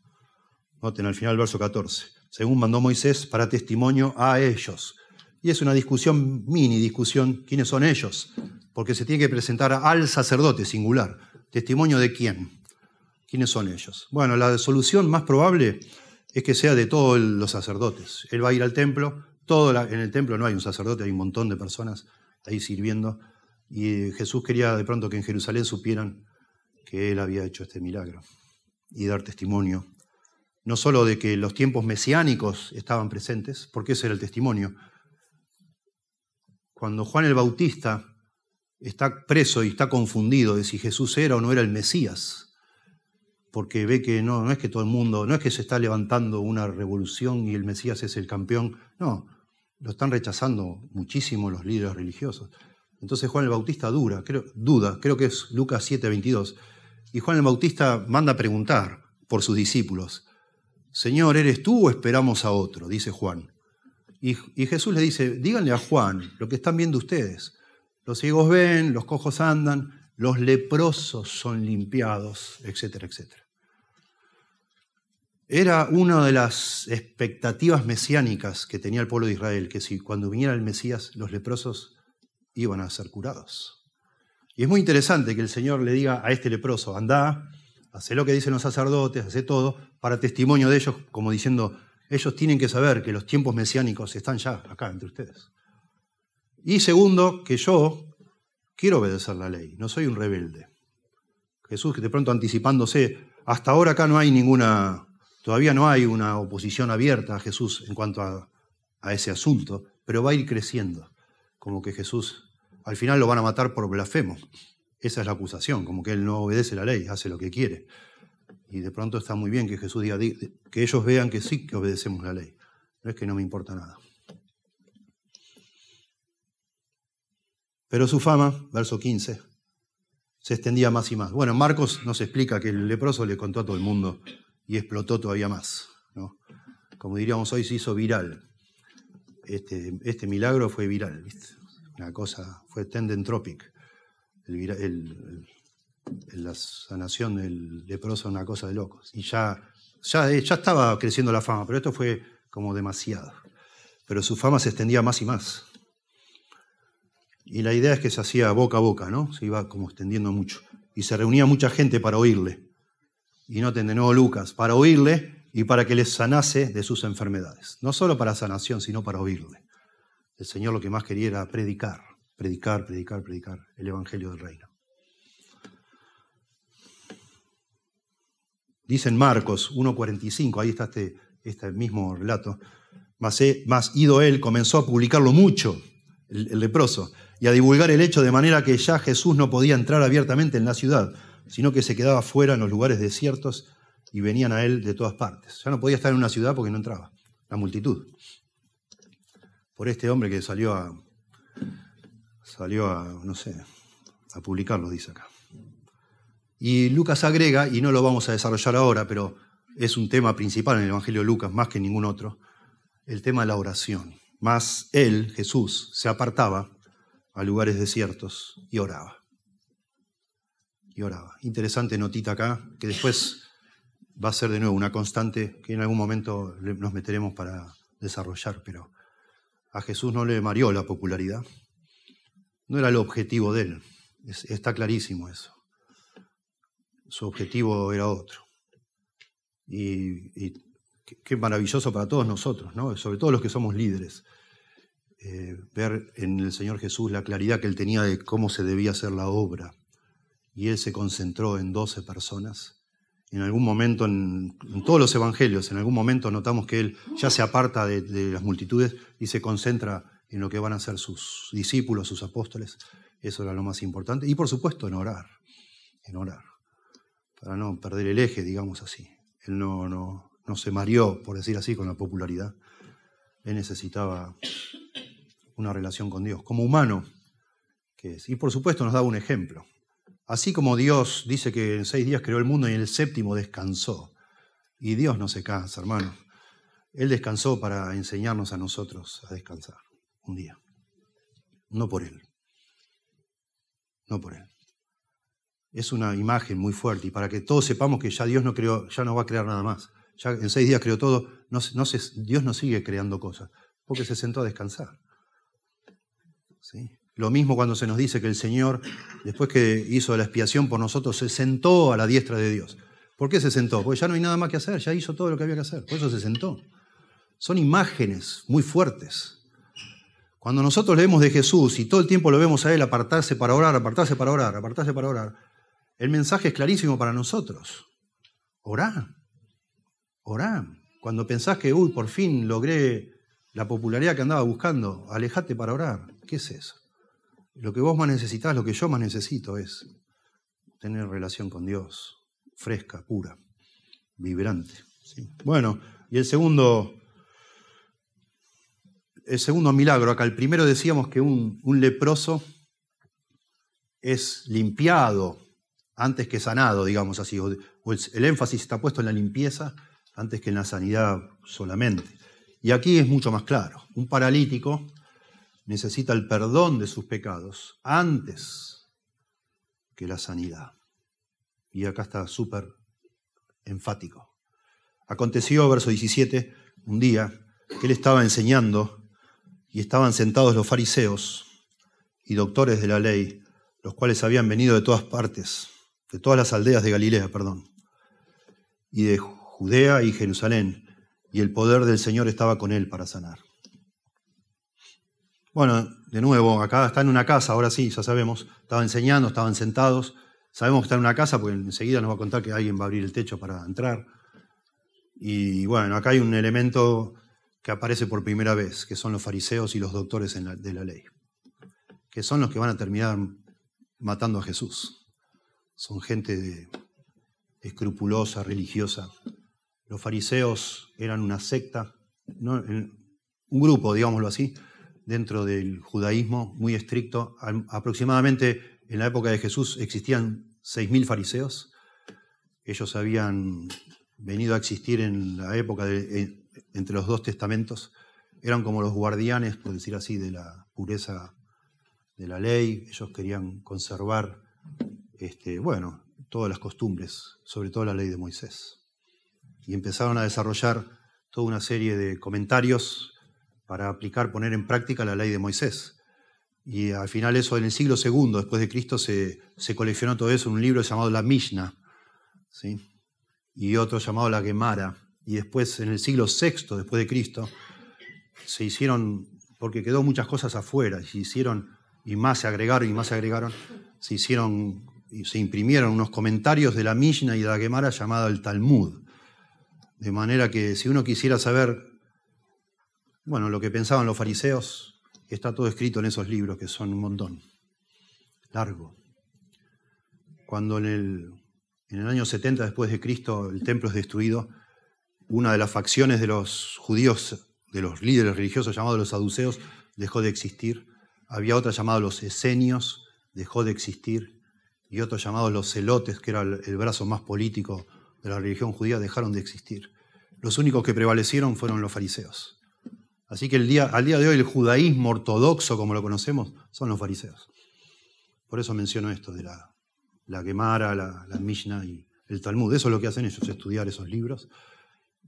Noten al final el verso 14. Según mandó Moisés, para testimonio a ellos. Y es una discusión, mini discusión, ¿quiénes son ellos? Porque se tiene que presentar al sacerdote singular. ¿Testimonio de quién? ¿Quiénes son ellos? Bueno, la solución más probable es que sea de todos los sacerdotes. Él va a ir al templo, todo en el templo no hay un sacerdote, hay un montón de personas ahí sirviendo. Y Jesús quería de pronto que en Jerusalén supieran que él había hecho este milagro y dar testimonio, no solo de que los tiempos mesiánicos estaban presentes, porque ese era el testimonio. Cuando Juan el Bautista está preso y está confundido de si Jesús era o no era el Mesías, porque ve que no, no es que todo el mundo, no es que se está levantando una revolución y el Mesías es el campeón, no, lo están rechazando muchísimo los líderes religiosos. Entonces Juan el Bautista dura, creo, duda, creo que es Lucas 7:22, y Juan el Bautista manda a preguntar por sus discípulos, Señor, ¿eres tú o esperamos a otro? dice Juan. Y, y Jesús le dice, díganle a Juan lo que están viendo ustedes. Los ciegos ven, los cojos andan, los leprosos son limpiados, etcétera, etcétera. Era una de las expectativas mesiánicas que tenía el pueblo de Israel, que si cuando viniera el Mesías los leprosos iban a ser curados. Y es muy interesante que el Señor le diga a este leproso, anda, hace lo que dicen los sacerdotes, hace todo, para testimonio de ellos, como diciendo, ellos tienen que saber que los tiempos mesiánicos están ya acá entre ustedes. Y segundo, que yo quiero obedecer la ley, no soy un rebelde. Jesús, de pronto anticipándose, hasta ahora acá no hay ninguna, todavía no hay una oposición abierta a Jesús en cuanto a, a ese asunto, pero va a ir creciendo, como que Jesús al final lo van a matar por blasfemo. Esa es la acusación, como que él no obedece la ley, hace lo que quiere. Y de pronto está muy bien que Jesús diga, que ellos vean que sí que obedecemos la ley. No es que no me importa nada. Pero su fama, verso 15, se extendía más y más. Bueno, Marcos nos explica que el leproso le contó a todo el mundo y explotó todavía más. ¿no? Como diríamos hoy, se hizo viral. Este, este milagro fue viral, ¿viste? Una cosa, fue tendentropic. El, la sanación del leproso, una cosa de locos. Y ya, ya, ya estaba creciendo la fama, pero esto fue como demasiado. Pero su fama se extendía más y más. Y la idea es que se hacía boca a boca, ¿no? Se iba como extendiendo mucho. Y se reunía mucha gente para oírle. Y noten de nuevo Lucas, para oírle y para que les sanase de sus enfermedades. No solo para sanación, sino para oírle. El Señor lo que más quería era predicar, predicar, predicar, predicar el Evangelio del Reino. Dice en Marcos 1.45, ahí está este, este mismo relato, más, más ido él comenzó a publicarlo mucho, el leproso, y a divulgar el hecho de manera que ya Jesús no podía entrar abiertamente en la ciudad, sino que se quedaba fuera en los lugares desiertos y venían a él de todas partes. Ya no podía estar en una ciudad porque no entraba, la multitud. Por este hombre que salió a, no sé, a publicarlo, dice acá. Y Lucas agrega, y no lo vamos a desarrollar ahora, pero es un tema principal en el Evangelio de Lucas, más que ningún otro, el tema de la oración. Más él, Jesús, se apartaba a lugares desiertos y oraba. Y oraba. Interesante notita acá, que después va a ser de nuevo una constante que en algún momento nos meteremos para desarrollar, pero a Jesús no le mareó la popularidad. No era el objetivo de él. está clarísimo eso. Su objetivo era otro. Y, qué maravilloso para todos nosotros, ¿no? sobre todo los que somos líderes eh, ver en el Señor Jesús la claridad que él tenía de cómo se debía hacer la obra. Y él se concentró en doce personas. En algún momento, en, todos los evangelios, en algún momento notamos que él ya se aparta de, las multitudes y se concentra en lo que van a ser sus discípulos, sus apóstoles. Eso era lo más importante. Y por supuesto en orar, en orar, para no perder el eje, digamos así. Él no, no, no se mareó, por decir así, con la popularidad. Él necesitaba una relación con Dios, como humano. Y por supuesto nos da un ejemplo. Así como Dios dice que en seis días creó el mundo y en el séptimo descansó. Y Dios no se cansa, hermano. Él descansó para enseñarnos a nosotros a descansar un día. No por Él. No por Él. Es una imagen muy fuerte y para que todos sepamos que ya Dios no creó, ya no va a crear nada más. Ya en seis días creó todo, no, Dios no sigue creando cosas, porque se sentó a descansar. ¿Sí? Lo mismo cuando se nos dice que el Señor, después que hizo la expiación por nosotros, se sentó a la diestra de Dios. ¿Por qué se sentó? Porque ya no hay nada más que hacer, ya hizo todo lo que había que hacer, por eso se sentó. Son imágenes muy fuertes. Cuando nosotros leemos de Jesús y todo el tiempo lo vemos a Él apartarse para orar, apartarse para orar, apartarse para orar, el mensaje es clarísimo para nosotros. Orá, orá. Cuando pensás que, uy, por fin logré la popularidad que andaba buscando, alejate para orar. ¿Qué es eso? Lo que vos más necesitas, lo que yo más necesito es tener relación con Dios, fresca, pura, vibrante. Bueno, y el segundo el segundo milagro acá. El primero decíamos que un, leproso es limpiado antes que sanado, digamos así. O el, énfasis está puesto en la limpieza antes que en la sanidad solamente. Y aquí es mucho más claro. Un paralítico necesita el perdón de sus pecados antes que la sanidad. Y acá está súper enfático. Aconteció, verso 17, un día que él estaba enseñando y estaban sentados los fariseos y doctores de la ley, los cuales habían venido de todas partes, de todas las aldeas de Galilea, perdón, y de Judea y Jerusalén, y el poder del Señor estaba con él para sanar. Bueno, de nuevo, acá está en una casa, ahora sí, ya sabemos, estaba enseñando, estaban sentados, sabemos que está en una casa, porque enseguida nos va a contar que alguien va a abrir el techo para entrar. Y bueno, acá hay un elemento que aparece por primera vez, que son los fariseos y los doctores de la ley, que son los que van a terminar matando a Jesús. Son gente escrupulosa, religiosa. Los fariseos eran una secta, un grupo, digámoslo así, dentro del judaísmo muy estricto. Aproximadamente en la época de Jesús existían 6.000 fariseos. Ellos habían venido a existir en la época de, entre los dos testamentos, eran como los guardianes, por decir así, de la pureza de la ley. Ellos querían conservar, este, bueno, todas las costumbres, sobre todo la ley de Moisés. Y empezaron a desarrollar toda una serie de comentarios para aplicar, poner en práctica la ley de Moisés. Y al final eso en el siglo II después de Cristo se, coleccionó todo eso en un libro llamado la Mishnah, ¿sí? y otro llamado la Gemara, y después en el siglo VI después de Cristo, se hicieron, porque quedó muchas cosas afuera, se hicieron, y más se agregaron y más se agregaron, se hicieron y se imprimieron unos comentarios de la Mishnah y de la Gemara llamado el Talmud. De manera que si uno quisiera saber, bueno, lo que pensaban los fariseos, está todo escrito en esos libros, que son un montón, largo. Cuando en el, en el año 70 después de Cristo el templo es destruido, una de las facciones de los judíos, de los líderes religiosos llamados los saduceos, dejó de existir. Había otra llamada los esenios, dejó de existir. Y otros llamados los celotes, que era el brazo más político de la religión judía, dejaron de existir. Los únicos que prevalecieron fueron los fariseos. Así que al día de hoy el judaísmo ortodoxo, como lo conocemos, son los fariseos. Por eso menciono esto de la, la Gemara, la, la Mishnah y el Talmud. Eso es lo que hacen ellos, estudiar esos libros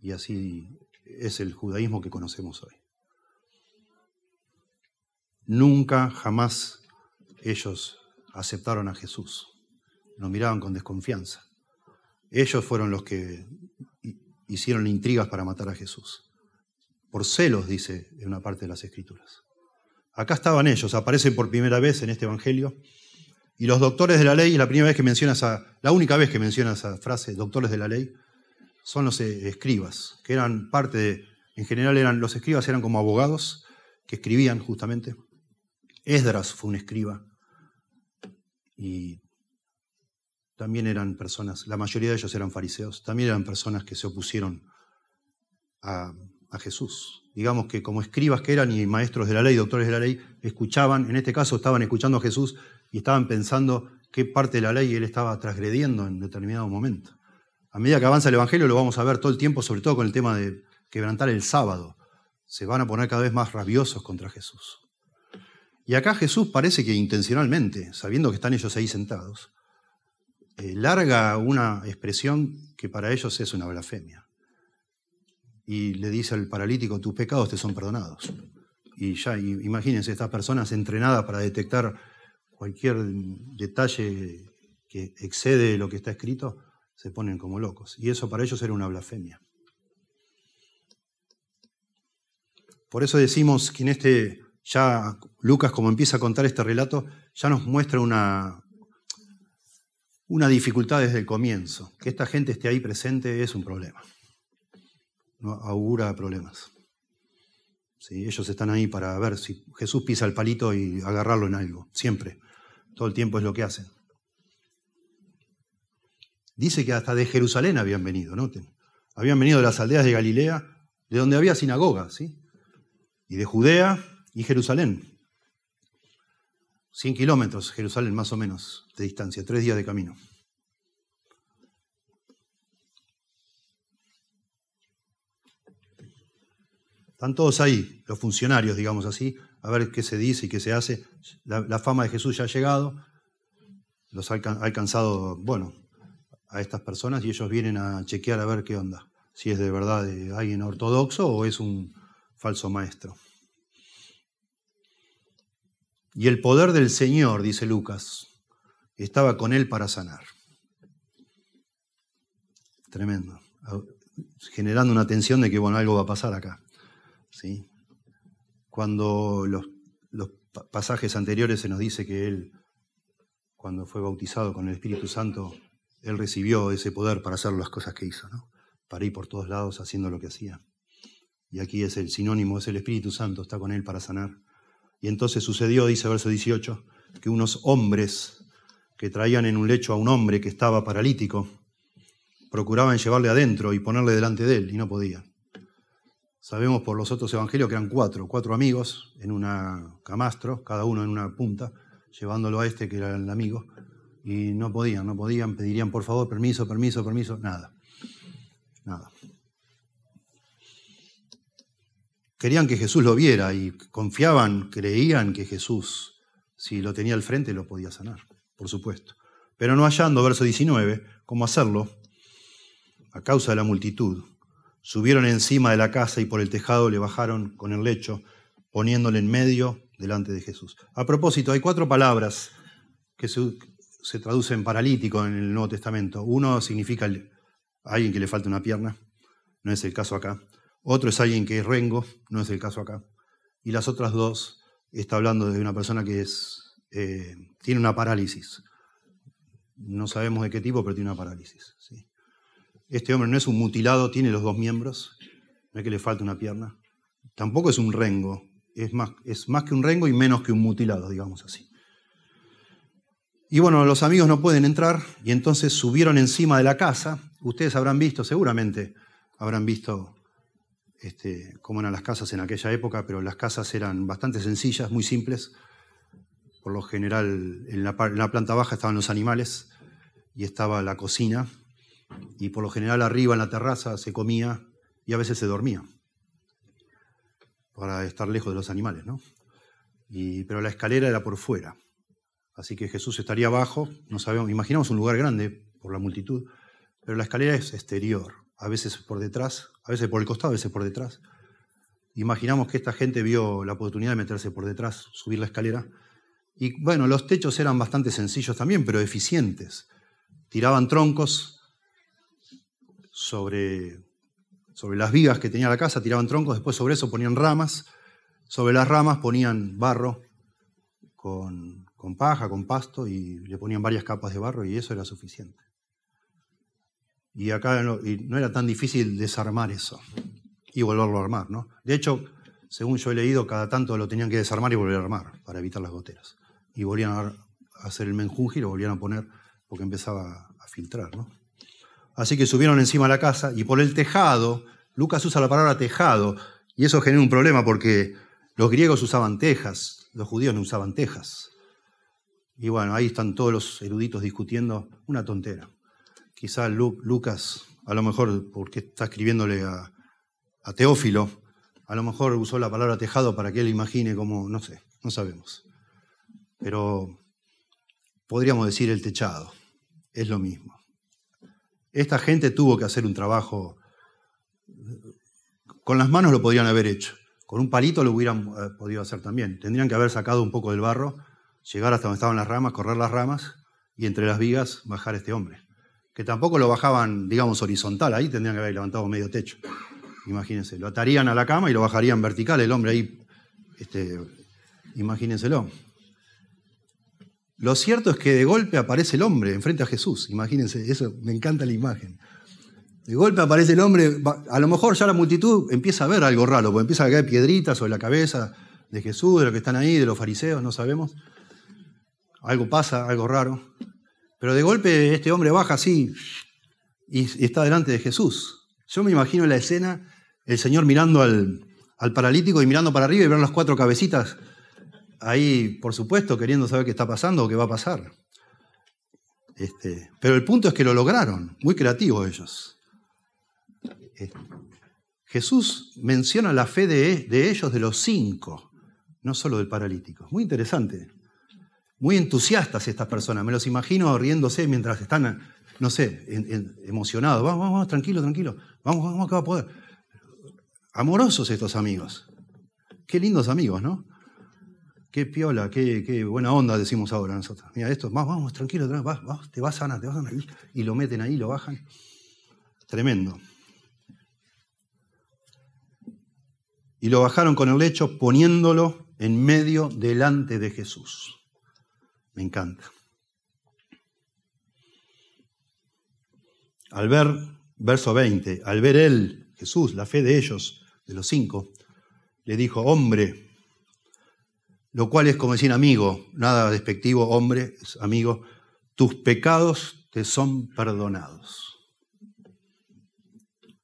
y así es el judaísmo que conocemos hoy. Nunca, jamás ellos aceptaron a Jesús. Nos miraban con desconfianza. Ellos fueron los que hicieron intrigas para matar a Jesús. Por celos, dice en una parte de las Escrituras. Acá estaban ellos, aparecen por primera vez en este Evangelio. Y los doctores de la ley, la primera vez que menciona esa, la única vez que menciona esa frase, doctores de la ley, son los eh, escribas, que eran parte de, en general eran, los escribas eran como abogados que escribían justamente. Esdras fue un escriba. Y también eran personas, la mayoría de ellos eran fariseos, también eran personas que se opusieron a, a Jesús. Digamos que como escribas que eran y maestros de la ley, doctores de la ley, escuchaban, en este caso estaban escuchando a Jesús y estaban pensando qué parte de la ley él estaba transgrediendo en determinado momento. A medida que avanza el Evangelio lo vamos a ver todo el tiempo, sobre todo con el tema de quebrantar el sábado. Se van a poner cada vez más rabiosos contra Jesús. Y acá Jesús parece que intencionalmente, sabiendo que están ellos ahí sentados, eh, larga una expresión que para ellos es una blasfemia y le dice al paralítico, tus pecados te son perdonados. Y ya, imagínense, estas personas entrenadas para detectar cualquier detalle que excede lo que está escrito, se ponen como locos. Y eso para ellos era una blasfemia. Por eso decimos que en este, ya Lucas como empieza a contar este relato, ya nos muestra una, una dificultad desde el comienzo. Que esta gente esté ahí presente es un problema no augura problemas. ¿Sí? Ellos están ahí para ver si Jesús pisa el palito y agarrarlo en algo, siempre. Todo el tiempo es lo que hacen. Dice que hasta de Jerusalén habían venido, noten. Habían venido de las aldeas de Galilea, de donde había sinagoga, ¿sí? Y de Judea y Jerusalén. 100 kilómetros, Jerusalén más o menos, de distancia, tres días de camino. Están todos ahí, los funcionarios, digamos así, a ver qué se dice y qué se hace. La, fama de Jesús ya ha llegado, los ha alcanzado, bueno, a estas personas y ellos vienen a chequear a ver qué onda, si es de verdad de alguien ortodoxo o es un falso maestro. Y el poder del Señor, dice Lucas, estaba con él para sanar. Tremendo. Generando una tensión de que, bueno, algo va a pasar acá. ¿Sí? Cuando los, pasajes anteriores se nos dice que Él, cuando fue bautizado con el Espíritu Santo, Él recibió ese poder para hacer las cosas que hizo, ¿no? para ir por todos lados haciendo lo que hacía. Y aquí es el sinónimo, es el Espíritu Santo, está con Él para sanar. Y entonces sucedió, dice verso 18, que unos hombres que traían en un lecho a un hombre que estaba paralítico, procuraban llevarle adentro y ponerle delante de él, y no podían. Sabemos por los otros evangelios que eran cuatro, cuatro amigos en una camastro, cada uno en una punta, llevándolo a este que era el amigo, y no podían, no podían, pedirían por favor permiso, permiso, permiso, nada, nada. Querían que Jesús lo viera y confiaban, creían que Jesús, si lo tenía al frente, lo podía sanar, por supuesto. Pero no hallando, verso 19, cómo hacerlo, a causa de la multitud, Subieron encima de la casa y por el tejado le bajaron con el lecho, poniéndole en medio delante de Jesús. A propósito, hay cuatro palabras que se, traducen paralítico en el Nuevo Testamento. Uno significa alguien que le falta una pierna, no es el caso acá. Otro es alguien que es rengo, no es el caso acá. Y las otras dos está hablando de una persona que es, eh, tiene una parálisis. No sabemos de qué tipo, pero tiene una parálisis. ¿sí? Este hombre no es un mutilado, tiene los dos miembros, no es que le falta una pierna. Tampoco es un rengo, es más, es más que un rengo y menos que un mutilado, digamos así. Y bueno, los amigos no pueden entrar y entonces subieron encima de la casa. Ustedes habrán visto, seguramente habrán visto este, cómo eran las casas en aquella época, pero las casas eran bastante sencillas, muy simples. Por lo general, en la, en la planta baja estaban los animales y estaba la cocina, y por lo general arriba en la terraza se comía y a veces se dormía para estar lejos de los animales, ¿no? pero la escalera era por fuera, así que Jesús estaría abajo, no sabemos, imaginamos un lugar grande por la multitud, pero la escalera es exterior, a veces por detrás, a veces por el costado, a veces por detrás. Imaginamos que esta gente vio la oportunidad de meterse por detrás, subir la escalera, y bueno, los techos eran bastante sencillos también, pero eficientes. Tiraban troncos sobre, sobre las vigas que tenía la casa, tiraban troncos, después sobre eso ponían ramas Sobre las ramas ponían barro con, con paja, con pasto, y le ponían varias capas de barro y eso era suficiente. Y acá no, no era tan difícil desarmar eso y volverlo a armar, ¿no? De hecho, según yo he leído, cada tanto lo tenían que desarmar y volver a armar para evitar las goteras. Y volvían a hacer el menjunje y lo volvían a poner porque empezaba a filtrar, ¿no? Así que subieron encima de la casa y por el tejado, Lucas usa la palabra tejado, y eso genera un problema porque los griegos usaban tejas, los judíos no usaban tejas. Y bueno, ahí están todos los eruditos discutiendo una tontera. Quizá Lucas, a lo mejor porque está escribiéndole a, a Teófilo, a lo mejor usó la palabra tejado para que él imagine como, no sé, no sabemos. Pero podríamos decir el techado, es lo mismo. Esta gente tuvo que hacer un trabajo, con las manos lo podrían haber hecho, con un palito lo hubieran eh, podido hacer también. Tendrían que haber sacado un poco del barro, llegar hasta donde estaban las ramas, correr las ramas y entre las vigas bajar a este hombre. Que tampoco lo bajaban, digamos, horizontal, ahí tendrían que haber levantado medio techo. Imagínense, lo atarían a la cama y lo bajarían vertical, el hombre ahí, este, imagínenselo. Lo cierto es que de golpe aparece el hombre enfrente a Jesús. Imagínense, eso me encanta la imagen. De golpe aparece el hombre, a lo mejor ya la multitud empieza a ver algo raro, porque empieza a caer piedritas sobre la cabeza de Jesús, de los que están ahí, de los fariseos, no sabemos. Algo pasa, algo raro. Pero de golpe este hombre baja así y está delante de Jesús. Yo me imagino la escena, el Señor mirando al, al paralítico y mirando para arriba y ver las cuatro cabecitas ahí, por supuesto, queriendo saber qué está pasando o qué va a pasar. Este, pero el punto es que lo lograron, muy creativos ellos. Eh, Jesús menciona la fe de, de, ellos, de los cinco, no solo del paralítico. Muy interesante. Muy entusiastas estas personas. Me los imagino riéndose mientras están, no sé, emocionados. Vamos, vamos, tranquilo, tranquilo. Vamos, vamos, que va a poder. Amorosos estos amigos. Qué lindos amigos, ¿no? Qué piola, qué, buena onda decimos ahora nosotros. Mira, esto, vamos, vamos, tranquilo, te vas sana, te vas sana. Y lo meten ahí, lo bajan. Tremendo. Y lo bajaron con el lecho poniéndolo en medio delante de Jesús. Me encanta. Al ver, verso 20, al ver él, Jesús, la fe de ellos, de los cinco, le dijo, hombre, lo cual es como decir amigo, nada despectivo, hombre, amigo, tus pecados te son perdonados.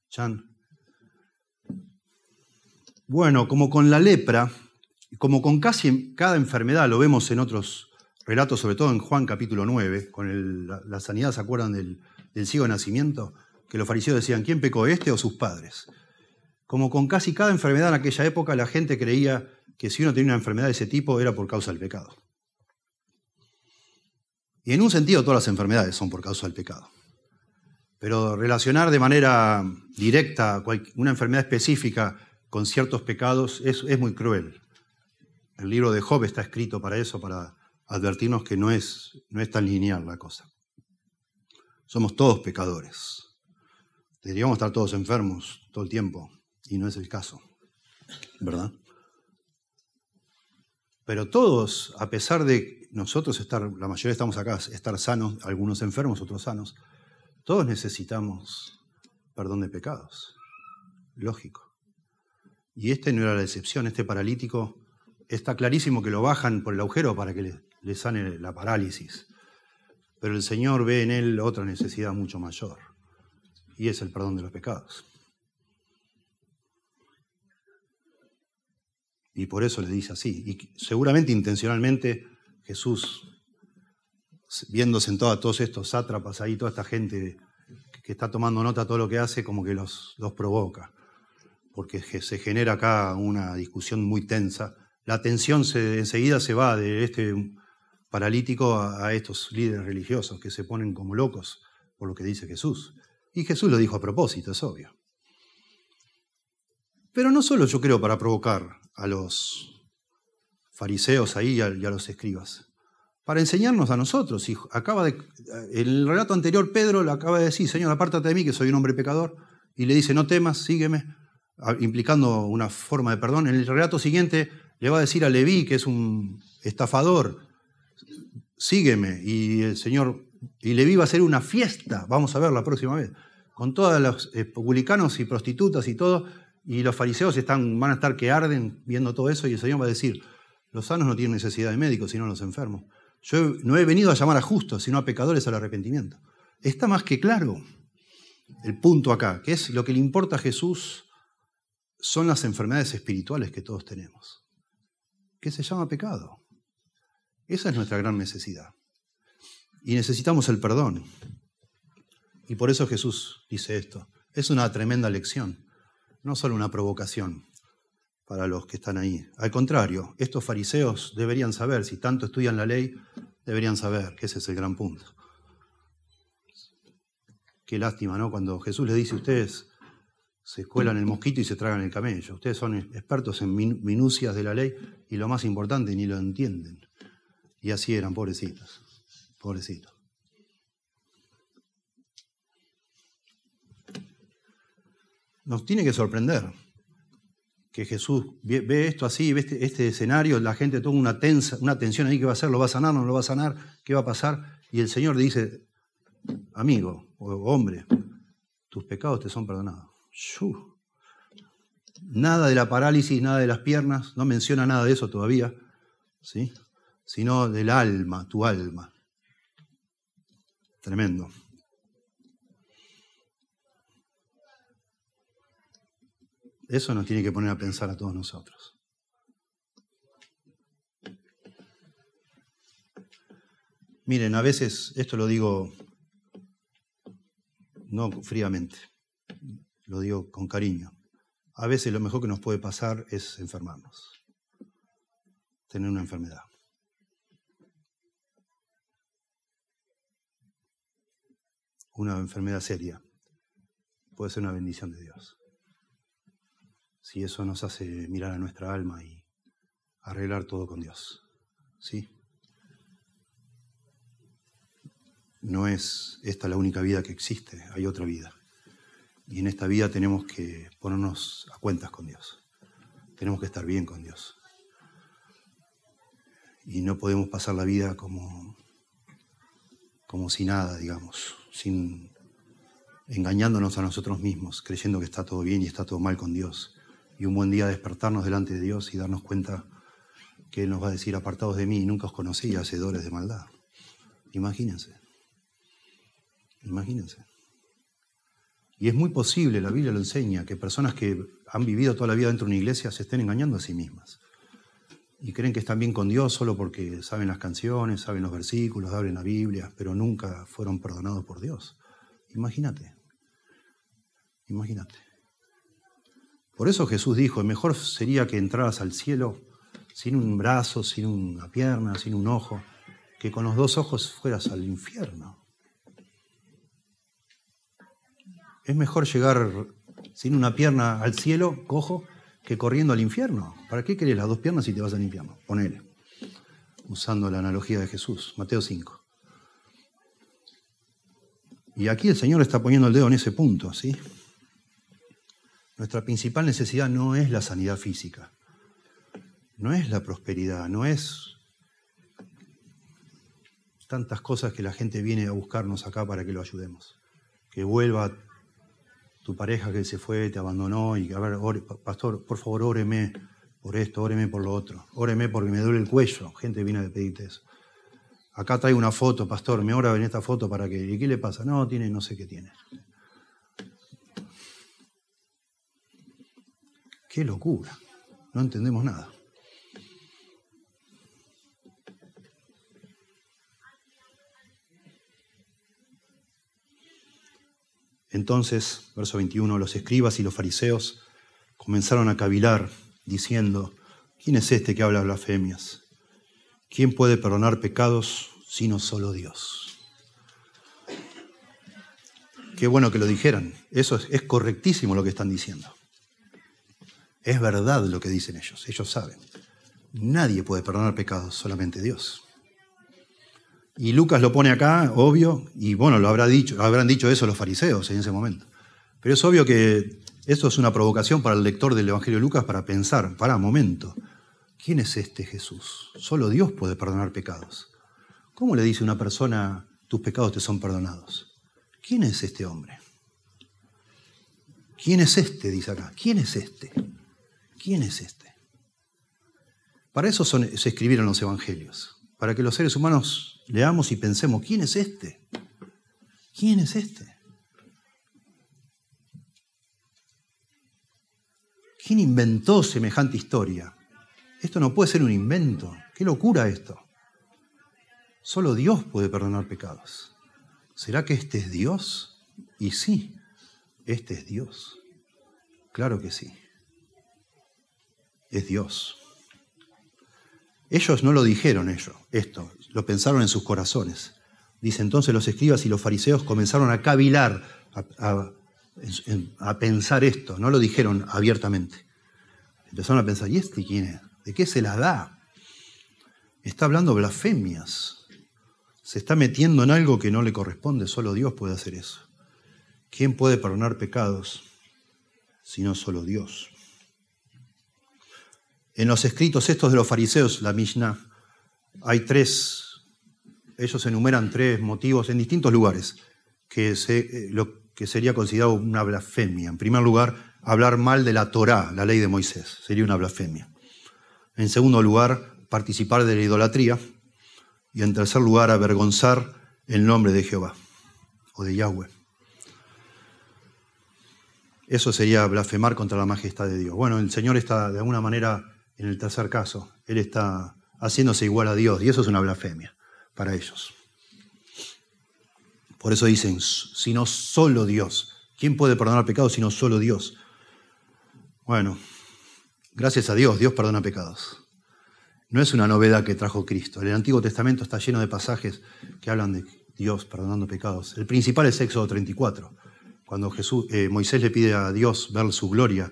Chan. Bueno, como con la lepra, como con casi cada enfermedad, lo vemos en otros relatos, sobre todo en Juan capítulo 9, con la, sanidad, ¿se acuerdan del, del ciego de nacimiento? Que los fariseos decían, ¿quién pecó este o sus padres? Como con casi cada enfermedad en aquella época, la gente creía que si uno tenía una enfermedad de ese tipo era por causa del pecado. Y en un sentido todas las enfermedades son por causa del pecado. Pero relacionar de manera directa una enfermedad específica con ciertos pecados es, es muy cruel. El libro de Job está escrito para eso, para advertirnos que no es, no es tan lineal la cosa. Somos todos pecadores. Deberíamos estar todos enfermos todo el tiempo, y no es el caso, ¿verdad? Pero todos, a pesar de nosotros estar, la mayoría estamos acá, estar sanos, algunos enfermos, otros sanos, todos necesitamos perdón de pecados. Lógico. Y este no era la excepción, este paralítico está clarísimo que lo bajan por el agujero para que le, sane la parálisis. Pero el Señor ve en él otra necesidad mucho mayor, y es el perdón de los pecados. Y por eso le dice así. Y seguramente intencionalmente Jesús, viendo sentado a todos estos sátrapas ahí, toda esta gente que está tomando nota de todo lo que hace, como que los, los provoca. Porque se genera acá una discusión muy tensa. La tensión se, enseguida se va de este paralítico a, a estos líderes religiosos que se ponen como locos por lo que dice Jesús. Y Jesús lo dijo a propósito, es obvio. Pero no solo yo creo para provocar a los fariseos ahí y a, los escribas, para enseñarnos a nosotros. Acaba en el relato anterior Pedro le acaba de decir, Señor, apártate de mí que soy un hombre pecador. Y le dice, no temas, sígueme. implicando una forma de perdón. En el relato siguiente le va a decir a Leví, que es un estafador, sígueme. Y el Señor, y Leví va a hacer una fiesta, vamos a ver la próxima vez, con todos los eh, publicanos y prostitutas y todo, y los fariseos están, van a estar que arden viendo todo eso, y el Señor va a decir, los sanos no tienen necesidad de médicos, sino los enfermos. Yo no he venido a llamar a justos, sino a pecadores al arrepentimiento. Está más que claro el punto acá, que es lo que le importa a Jesús son las enfermedades espirituales que todos tenemos, que se llama pecado. Esa es nuestra gran necesidad. Y necesitamos el perdón. Y por eso Jesús dice esto. Es una tremenda lección, no solo una provocación para los que están ahí. Al contrario, estos fariseos deberían saber, si tanto estudian la ley, deberían saber que ese es el gran punto. Qué lástima, ¿no? Cuando Jesús les dice, ustedes se cuelan el mosquito y se tragan el camello. Ustedes son expertos en minucias de la ley y lo más importante, ni lo entienden. Y así eran, pobrecitos, pobrecitos. Nos tiene que sorprender que Jesús ve, esto así, ve este, este, escenario, la gente toma una, tensa, una tensión ahí, ¿qué va a hacer? ¿Lo va a sanar? ¿No lo va a sanar? ¿Qué va a pasar? Y el Señor dice, amigo o hombre, tus pecados te son perdonados. Nada de la parálisis, nada de las piernas, no menciona nada de eso todavía, ¿sí? sino del alma, tu alma. Tremendo. Eso nos tiene que poner a pensar a todos nosotros. Miren, a veces, esto lo digo no fríamente, lo digo con cariño. A veces lo mejor que nos puede pasar es enfermarnos, tener una enfermedad. Una enfermedad seria puede ser una bendición de Dios. Si eso nos hace mirar a nuestra alma y arreglar todo con Dios. ¿Sí? No es esta la única vida que existe, hay otra vida. Y en esta vida tenemos que ponernos a cuentas con Dios. Tenemos que estar bien con Dios. Y no podemos pasar la vida como, como si nada, digamos, sin engañándonos a nosotros mismos, creyendo que está todo bien y está todo mal con Dios. Y un buen día despertarnos delante de Dios y darnos cuenta que Él nos va a decir, apartados de mí, nunca os conocí, hacedores de maldad. Imagínense. Imagínense. Y es muy posible, la Biblia lo enseña, que personas que han vivido toda la vida dentro de una iglesia se estén engañando a sí mismas. Y creen que están bien con Dios solo porque saben las canciones, saben los versículos, abren la Biblia, pero nunca fueron perdonados por Dios. Imagínate. Imagínate. Por eso Jesús dijo, mejor sería que entraras al cielo sin un brazo, sin una pierna, sin un ojo, que con los dos ojos fueras al infierno. Es mejor llegar sin una pierna al cielo, cojo, que corriendo al infierno. ¿Para qué querés las dos piernas si te vas al infierno? Ponele. Usando la analogía de Jesús, Mateo 5. Y aquí el Señor está poniendo el dedo en ese punto, ¿sí? Nuestra principal necesidad no es la sanidad física, no es la prosperidad, no es tantas cosas que la gente viene a buscarnos acá para que lo ayudemos. Que vuelva tu pareja que se fue, te abandonó y a ver, pastor, por favor, óreme por esto, óreme por lo otro, óreme porque me duele el cuello. Gente viene a pedirte eso. Acá traigo una foto, pastor, me ora en esta foto para que. ¿Y qué le pasa? No, tiene, no sé qué tiene. Qué locura. No entendemos nada. Entonces, verso 21, los escribas y los fariseos comenzaron a cavilar, diciendo, ¿quién es este que habla blasfemias? ¿Quién puede perdonar pecados sino solo Dios? Qué bueno que lo dijeran. Eso es, es correctísimo lo que están diciendo. Es verdad lo que dicen ellos. Ellos saben. Nadie puede perdonar pecados, solamente Dios. Y Lucas lo pone acá, obvio, y bueno, lo dicho, habrán dicho eso los fariseos en ese momento. Pero es obvio que Esto es una provocación para el lector del Evangelio de Lucas para pensar, para momento, ¿quién es este Jesús? Solo Dios puede perdonar pecados. ¿Cómo le dice una persona, tus pecados te son perdonados? ¿Quién es este hombre? ¿Quién es este? Dice acá. ¿Quién es este? ¿Quién es este? Para eso se escribieron los evangelios, para que los seres humanos leamos y pensemos, ¿quién es este? ¿Quién es este? ¿Quién inventó semejante historia? Esto no puede ser un invento. ¿Qué locura esto? Solo Dios puede perdonar pecados. ¿Será que este es Dios? Y sí, este es Dios. Claro que sí. Es Dios. Ellos no lo dijeron ellos, esto, lo pensaron en sus corazones. Dice entonces los escribas y los fariseos comenzaron a cavilar, a, pensar esto, no lo dijeron abiertamente. Empezaron a pensar, ¿y este quién es? ¿De qué se la da? Está hablando blasfemias. Se está metiendo en algo que no le corresponde, solo Dios puede hacer eso. ¿Quién puede perdonar pecados sino solo Dios? En los escritos estos de los fariseos, la Mishnah, hay tres, ellos enumeran tres motivos en distintos lugares que se, eh, lo, que sería considerado una blasfemia. En primer lugar, hablar mal de la Torá, la ley de Moisés, sería una blasfemia. En segundo lugar, participar de la idolatría. Y en tercer lugar, avergonzar el nombre de Jehová o de Yahweh. Eso sería blasfemar contra la majestad de Dios. Bueno, el Señor está de alguna manera en el tercer caso. Él está haciéndose igual a Dios y eso es una blasfemia para ellos. Por eso dicen, sino solo Dios. ¿Quién puede perdonar pecados sino solo Dios? Bueno, gracias a Dios, Dios perdona pecados. No es una novedad que trajo Cristo. El Antiguo Testamento está lleno de pasajes que hablan de Dios perdonando pecados. El principal es Éxodo 34, cuando Jesús, eh, Moisés le pide a Dios ver su gloria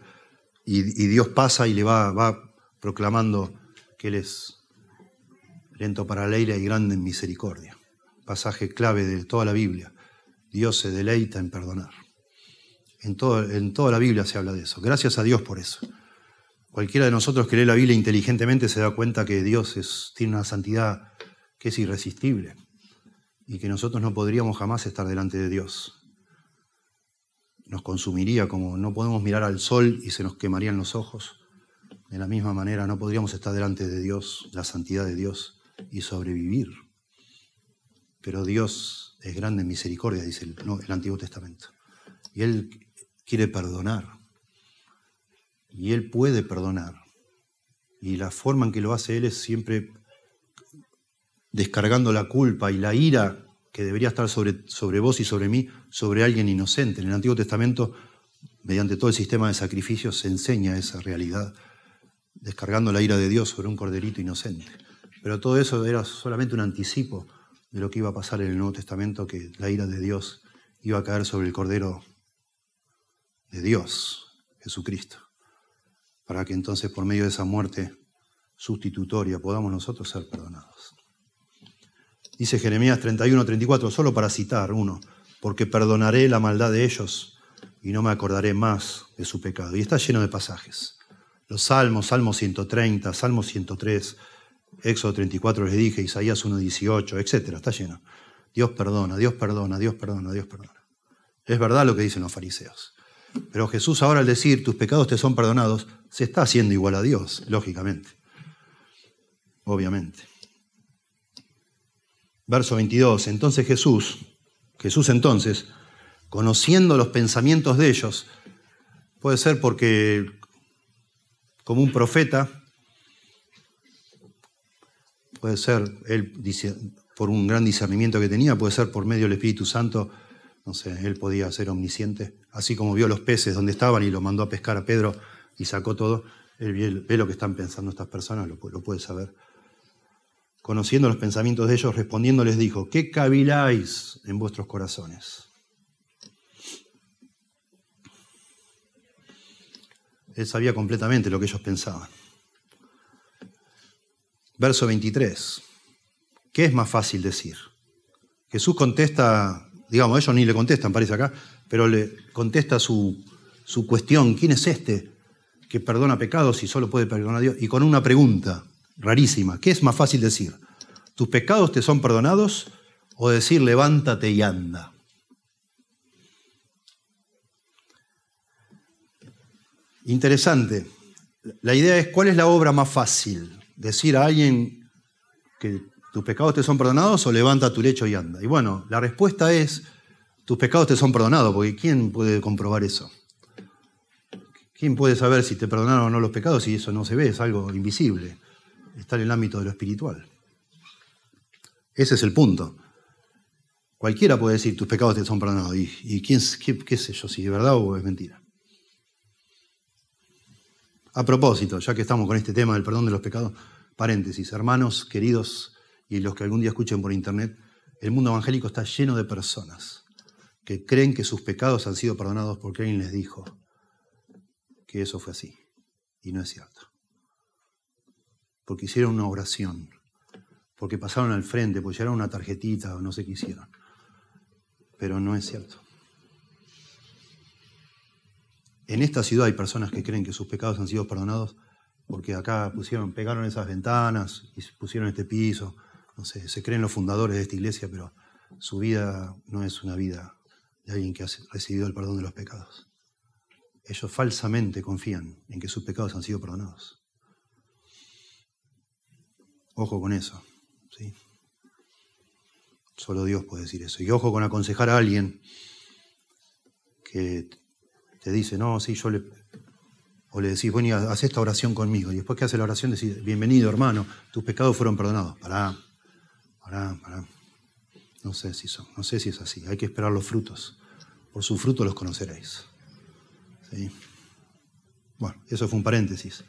y, Dios pasa y le va, va proclamando que Él es lento para la ira y grande en misericordia pasaje clave de toda la Biblia. Dios se deleita en perdonar. En, en toda la Biblia se habla de eso. Gracias a Dios por eso. Cualquiera de nosotros que lee la Biblia inteligentemente se da cuenta que Dios es, tiene una santidad que es irresistible y que nosotros no podríamos jamás estar delante de Dios. Nos consumiría como no podemos mirar al sol y se nos quemarían los ojos. De la misma manera no podríamos estar delante de Dios, la santidad de Dios, y sobrevivir. Pero Dios es grande en misericordia, dice el, Antiguo Testamento. Y Él quiere perdonar. Y Él puede perdonar. Y la forma en que lo hace Él es siempre descargando la culpa y la ira que debería estar sobre, sobre vos y sobre mí, sobre alguien inocente. En el Antiguo Testamento, mediante todo el sistema de sacrificios, se enseña esa realidad, descargando la ira de Dios sobre un corderito inocente. Pero todo eso era solamente un anticipo de lo que iba a pasar en el Nuevo Testamento, que la ira de Dios iba a caer sobre el Cordero de Dios, Jesucristo, para que entonces por medio de esa muerte sustitutoria podamos nosotros ser perdonados. Dice Jeremías 31, 34, solo para citar uno, porque perdonaré la maldad de ellos y no me acordaré más de su pecado. Y está lleno de pasajes. Los salmos, Salmo 130, Salmo 103, Éxodo 34 les dije, Isaías 1.18, etc. Está lleno. Dios perdona, Dios perdona, Dios perdona, Dios perdona. Es verdad lo que dicen los fariseos. Pero Jesús ahora al decir, tus pecados te son perdonados, se está haciendo igual a Dios, lógicamente. Obviamente. Verso 22. Entonces Jesús, Jesús entonces, conociendo los pensamientos de ellos, puede ser porque como un profeta, puede ser él por un gran discernimiento que tenía, puede ser por medio del Espíritu Santo, no sé, él podía ser omnisciente, así como vio los peces donde estaban y lo mandó a pescar a Pedro y sacó todo, él ve lo que están pensando estas personas, lo, lo puede saber. Conociendo los pensamientos de ellos, respondiendo les dijo, ¿qué caviláis en vuestros corazones? Él sabía completamente lo que ellos pensaban. Verso 23. ¿Qué es más fácil decir? Jesús contesta, digamos, ellos ni le contestan, parece acá, pero le contesta su, su cuestión, ¿quién es este que perdona pecados y solo puede perdonar a Dios? Y con una pregunta rarísima, ¿qué es más fácil decir? ¿Tus pecados te son perdonados o decir levántate y anda? Interesante. La idea es cuál es la obra más fácil. Decir a alguien que tus pecados te son perdonados o levanta tu lecho y anda. Y bueno, la respuesta es tus pecados te son perdonados, porque ¿quién puede comprobar eso? ¿Quién puede saber si te perdonaron o no los pecados si eso no se ve? Es algo invisible. Está en el ámbito de lo espiritual. Ese es el punto. Cualquiera puede decir tus pecados te son perdonados. ¿Y, quién, qué, qué sé yo si es verdad o es mentira? A propósito, ya que estamos con este tema del perdón de los pecados, paréntesis, hermanos queridos y los que algún día escuchen por internet, el mundo evangélico está lleno de personas que creen que sus pecados han sido perdonados porque alguien les dijo que eso fue así. Y no es cierto. Porque hicieron una oración, porque pasaron al frente, porque llevaron una tarjetita o no sé qué hicieron. Pero no es cierto. En esta ciudad hay personas que creen que sus pecados han sido perdonados porque acá pusieron, pegaron esas ventanas y pusieron este piso. No sé, se creen los fundadores de esta iglesia, pero su vida no es una vida de alguien que ha recibido el perdón de los pecados. Ellos falsamente confían en que sus pecados han sido perdonados. Ojo con eso. ¿sí? Solo Dios puede decir eso. Y ojo con aconsejar a alguien que te dice, no, sí, yo le... O le decís, bueno, haz esta oración conmigo. Y después que hace la oración decís, bienvenido hermano, tus pecados fueron perdonados. Pará, pará, pará. No sé si son, no sé si es así. Hay que esperar los frutos. Por sus frutos los conoceréis. ¿Sí? Bueno, eso fue un paréntesis.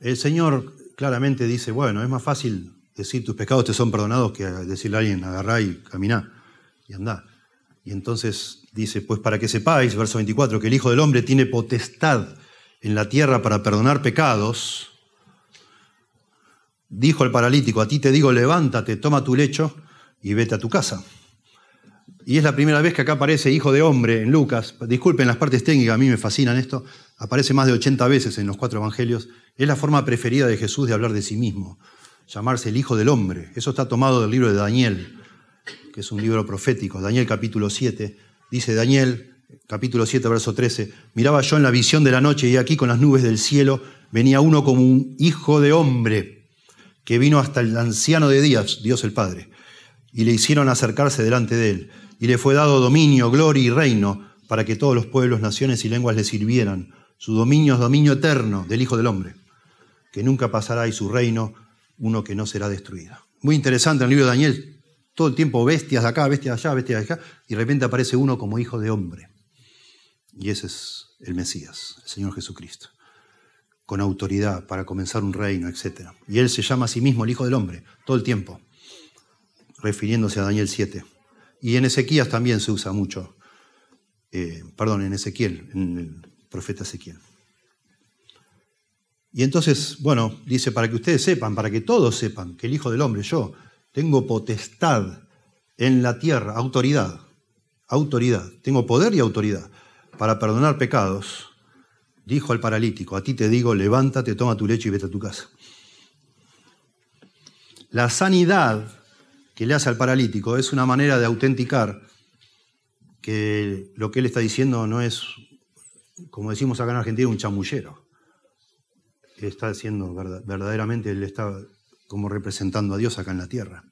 El Señor claramente dice, bueno, es más fácil decir tus pecados te son perdonados que decirle a alguien agarrá y caminá y andá. Y entonces dice, pues para que sepáis, verso 24, que el Hijo del Hombre tiene potestad en la tierra para perdonar pecados, dijo el paralítico, a ti te digo, levántate, toma tu lecho y vete a tu casa. Y es la primera vez que acá aparece Hijo de Hombre en Lucas. Disculpen las partes técnicas, a mí me fascinan esto. Aparece más de 80 veces en los cuatro evangelios. Es la forma preferida de Jesús de hablar de sí mismo llamarse el Hijo del Hombre. Eso está tomado del libro de Daniel, que es un libro profético. Daniel capítulo 7. Dice Daniel, capítulo 7, verso 13, miraba yo en la visión de la noche y aquí con las nubes del cielo venía uno como un hijo de hombre que vino hasta el anciano de días, Dios el Padre, y le hicieron acercarse delante de él. Y le fue dado dominio, gloria y reino para que todos los pueblos, naciones y lenguas le sirvieran. Su dominio es dominio eterno del Hijo del Hombre, que nunca pasará y su reino uno que no será destruido. Muy interesante en el libro de Daniel, todo el tiempo bestias de acá, bestias de allá, bestias de acá, y de repente aparece uno como hijo de hombre. Y ese es el Mesías, el Señor Jesucristo, con autoridad para comenzar un reino, etc. Y él se llama a sí mismo el Hijo del Hombre, todo el tiempo, refiriéndose a Daniel 7. Y en Ezequías también se usa mucho, eh, perdón, en Ezequiel, en el profeta Ezequiel. Y entonces, bueno, dice, para que ustedes sepan, para que todos sepan que el Hijo del Hombre, yo, tengo potestad en la tierra, autoridad, autoridad, tengo poder y autoridad para perdonar pecados, dijo al paralítico, a ti te digo, levántate, toma tu lecho y vete a tu casa. La sanidad que le hace al paralítico es una manera de autenticar que lo que él está diciendo no es, como decimos acá en Argentina, un chamullero está haciendo verdaderamente, él está como representando a Dios acá en la tierra.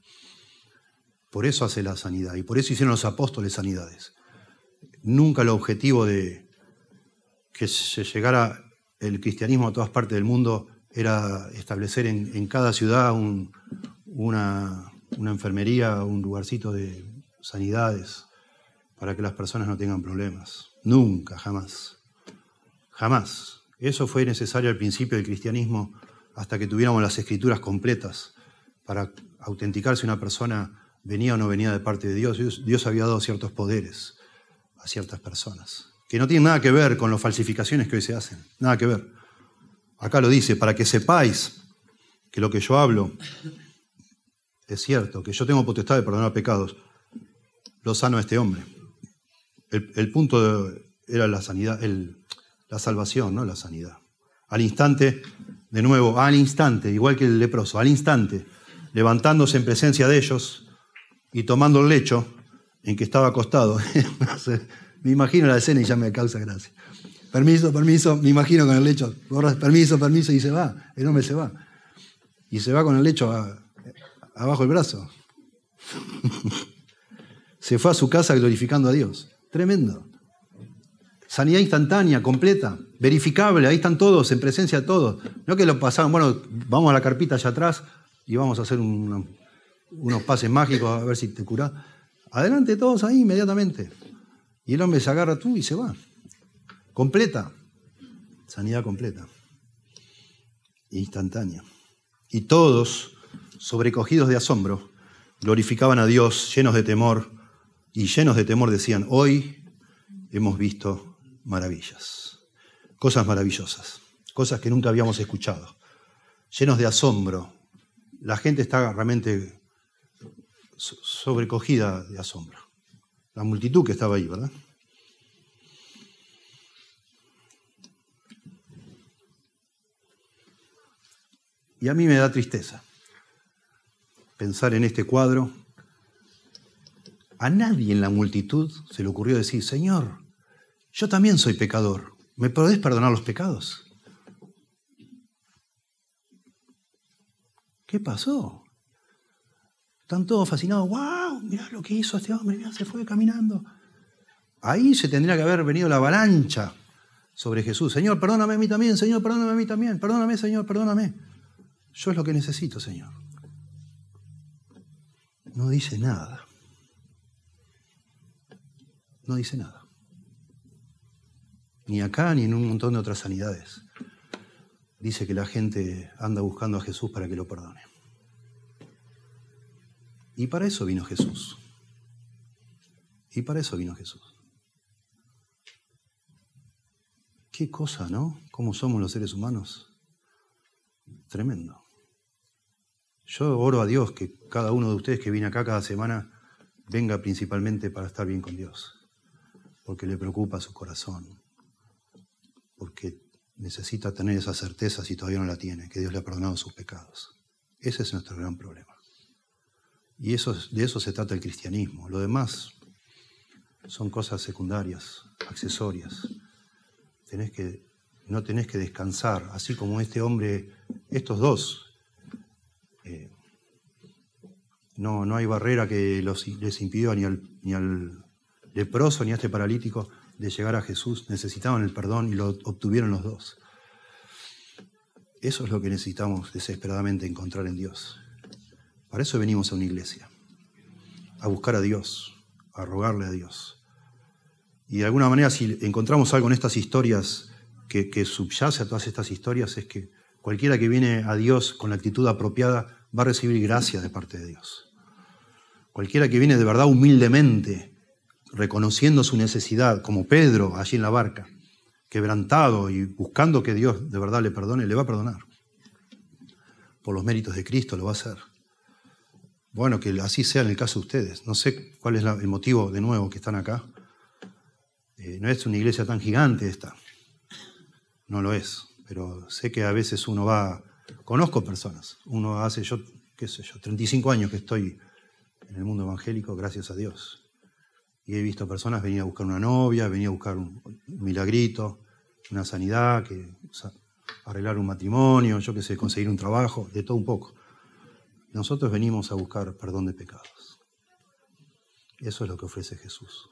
Por eso hace la sanidad y por eso hicieron los apóstoles sanidades. Nunca el objetivo de que se llegara el cristianismo a todas partes del mundo era establecer en, cada ciudad una, una enfermería, un lugarcito de sanidades para que las personas no tengan problemas. Nunca, jamás. Jamás. Eso fue necesario al principio del cristianismo hasta que tuviéramos las escrituras completas para autenticar si una persona venía o no venía de parte de Dios. Dios. había dado ciertos poderes a ciertas personas, que no tienen nada que ver con las falsificaciones que hoy se hacen, nada que ver. Acá lo dice, para que sepáis que lo que yo hablo es cierto, que yo tengo potestad de perdonar pecados. lo sano a este hombre. El, punto era la sanidad, la salvación, no la sanidad. Al instante, de nuevo, al instante, igual que el leproso, al instante, levantándose en presencia de ellos y tomando el lecho en que estaba acostado. [LAUGHS] me imagino la escena y ya me causa gracia. Permiso, permiso, me imagino con el lecho, permiso, permiso, y se va, el hombre se va. Y se va con el lecho abajo el brazo. [LAUGHS] se fue a su casa glorificando a Dios. Tremendo. Sanidad instantánea, completa, verificable, ahí están todos, en presencia de todos. No que lo pasaron, bueno, vamos a la carpita allá atrás y vamos a hacer unos pases mágicos a ver si te cura. Adelante todos ahí inmediatamente. Y el hombre se agarra tú y se va. Completa. Sanidad completa. Instantánea. Y todos, sobrecogidos de asombro, glorificaban a Dios llenos de temor y llenos de temor decían, hoy hemos visto maravillas, cosas maravillosas, cosas que nunca habíamos escuchado, llenos de asombro. La gente está realmente sobrecogida de asombro. La multitud que estaba ahí, ¿verdad? Y a mí me da tristeza pensar en este cuadro. A nadie en la multitud se le ocurrió decir, Señor, yo también soy pecador. ¿Me podés perdonar los pecados? ¿Qué pasó? Están todos fascinados. ¡Wow! Mirá lo que hizo este hombre. Mirá, se fue caminando. Ahí se tendría que haber venido la avalancha sobre Jesús. Señor, perdóname a mí también. Señor, perdóname a mí también. Perdóname, Señor, perdóname. Yo es lo que necesito, Señor. No dice nada. No dice nada ni acá ni en un montón de otras sanidades. Dice que la gente anda buscando a Jesús para que lo perdone. Y para eso vino Jesús. Y para eso vino Jesús. Qué cosa, ¿no? ¿Cómo somos los seres humanos? Tremendo. Yo oro a Dios que cada uno de ustedes que viene acá cada semana venga principalmente para estar bien con Dios, porque le preocupa su corazón, porque necesita tener esa certeza si todavía no la tiene, que Dios le ha perdonado sus pecados. Ese es nuestro gran problema. Y eso, de eso se trata el cristianismo. Lo demás son cosas secundarias, accesorias. Tenés que, no tenés que descansar, así como este hombre, estos dos. Eh, no, no hay barrera que los, les impidió ni al, ni al leproso ni a este paralítico de llegar a Jesús, necesitaban el perdón y lo obtuvieron los dos. Eso es lo que necesitamos desesperadamente encontrar en Dios. Para eso venimos a una iglesia, a buscar a Dios, a rogarle a Dios. Y de alguna manera, si encontramos algo en estas historias que, subyace a todas estas historias, es que cualquiera que viene a Dios con la actitud apropiada va a recibir gracia de parte de Dios. Cualquiera que viene de verdad humildemente reconociendo su necesidad, como Pedro allí en la barca, quebrantado y buscando que Dios de verdad le perdone, le va a perdonar. Por los méritos de Cristo lo va a hacer. Bueno, que así sea en el caso de ustedes. No sé cuál es el motivo de nuevo que están acá. Eh, no es una iglesia tan gigante esta. No lo es. Pero sé que a veces uno va. Conozco personas. Uno hace, yo, qué sé yo, 35 años que estoy en el mundo evangélico, gracias a Dios. Y he visto personas venir a buscar una novia, venir a buscar un, milagrito, una sanidad, que, arreglar un matrimonio, yo qué sé, conseguir un trabajo, de todo un poco. Nosotros venimos a buscar perdón de pecados. Eso es lo que ofrece Jesús.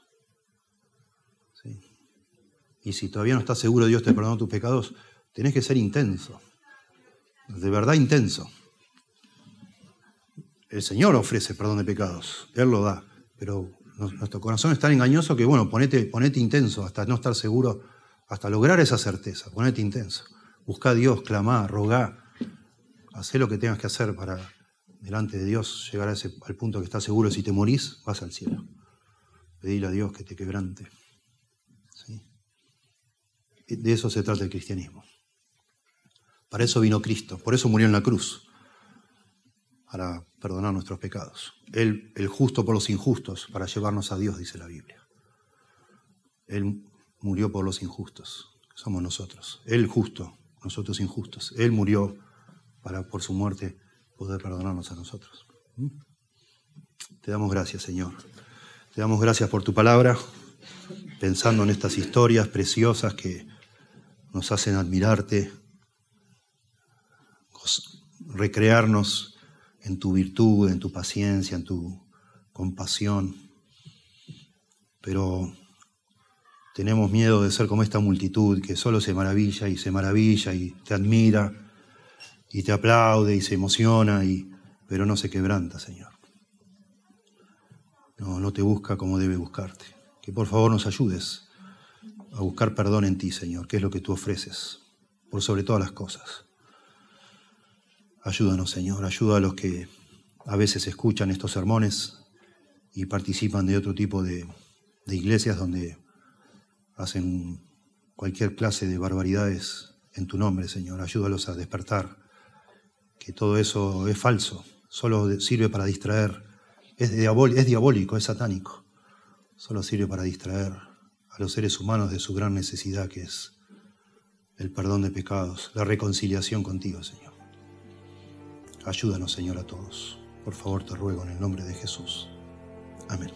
Y si todavía no estás seguro de Dios te perdonó tus pecados, tenés que ser intenso. De verdad intenso. El Señor ofrece perdón de pecados. Él lo da. Pero nuestro corazón es tan engañoso que, bueno, ponete, ponete intenso hasta no estar seguro, hasta lograr esa certeza. Ponete intenso. Busca a Dios, clamá, rogá. Hacé lo que tengas que hacer para, delante de Dios, llegar a ese, al punto que estás seguro. Si te morís, vas al cielo. Pedile a Dios que te quebrante. De eso se trata el cristianismo. Para eso vino Cristo, por eso murió en la cruz. Para perdonar nuestros pecados. Él, el justo por los injustos, para llevarnos a Dios, dice la Biblia. Él murió por los injustos, somos nosotros. Él justo, nosotros injustos. Él murió para por su muerte poder perdonarnos a nosotros. ¿Mm? Te damos gracias, Señor. Te damos gracias por tu palabra, pensando en estas historias preciosas que nos hacen admirarte, recrearnos en tu virtud, en tu paciencia, en tu compasión. Pero tenemos miedo de ser como esta multitud que solo se maravilla y se maravilla y te admira y te aplaude y se emociona, y, pero no se quebranta, Señor. No, no te busca como debe buscarte. Que por favor nos ayudes a buscar perdón en ti, Señor, que es lo que tú ofreces, por sobre todas las cosas. Ayúdanos, Señor, ayuda a los que a veces escuchan estos sermones y participan de otro tipo de, iglesias donde hacen cualquier clase de barbaridades en tu nombre, Señor. Ayúdalos a despertar que todo eso es falso, solo sirve para distraer, es, es diabólico, es satánico, solo sirve para distraer a los seres humanos de su gran necesidad que es el perdón de pecados, la reconciliación contigo, Señor. Ayúdanos, Señor, a todos. Por favor, te ruego en el nombre de Jesús. Amén.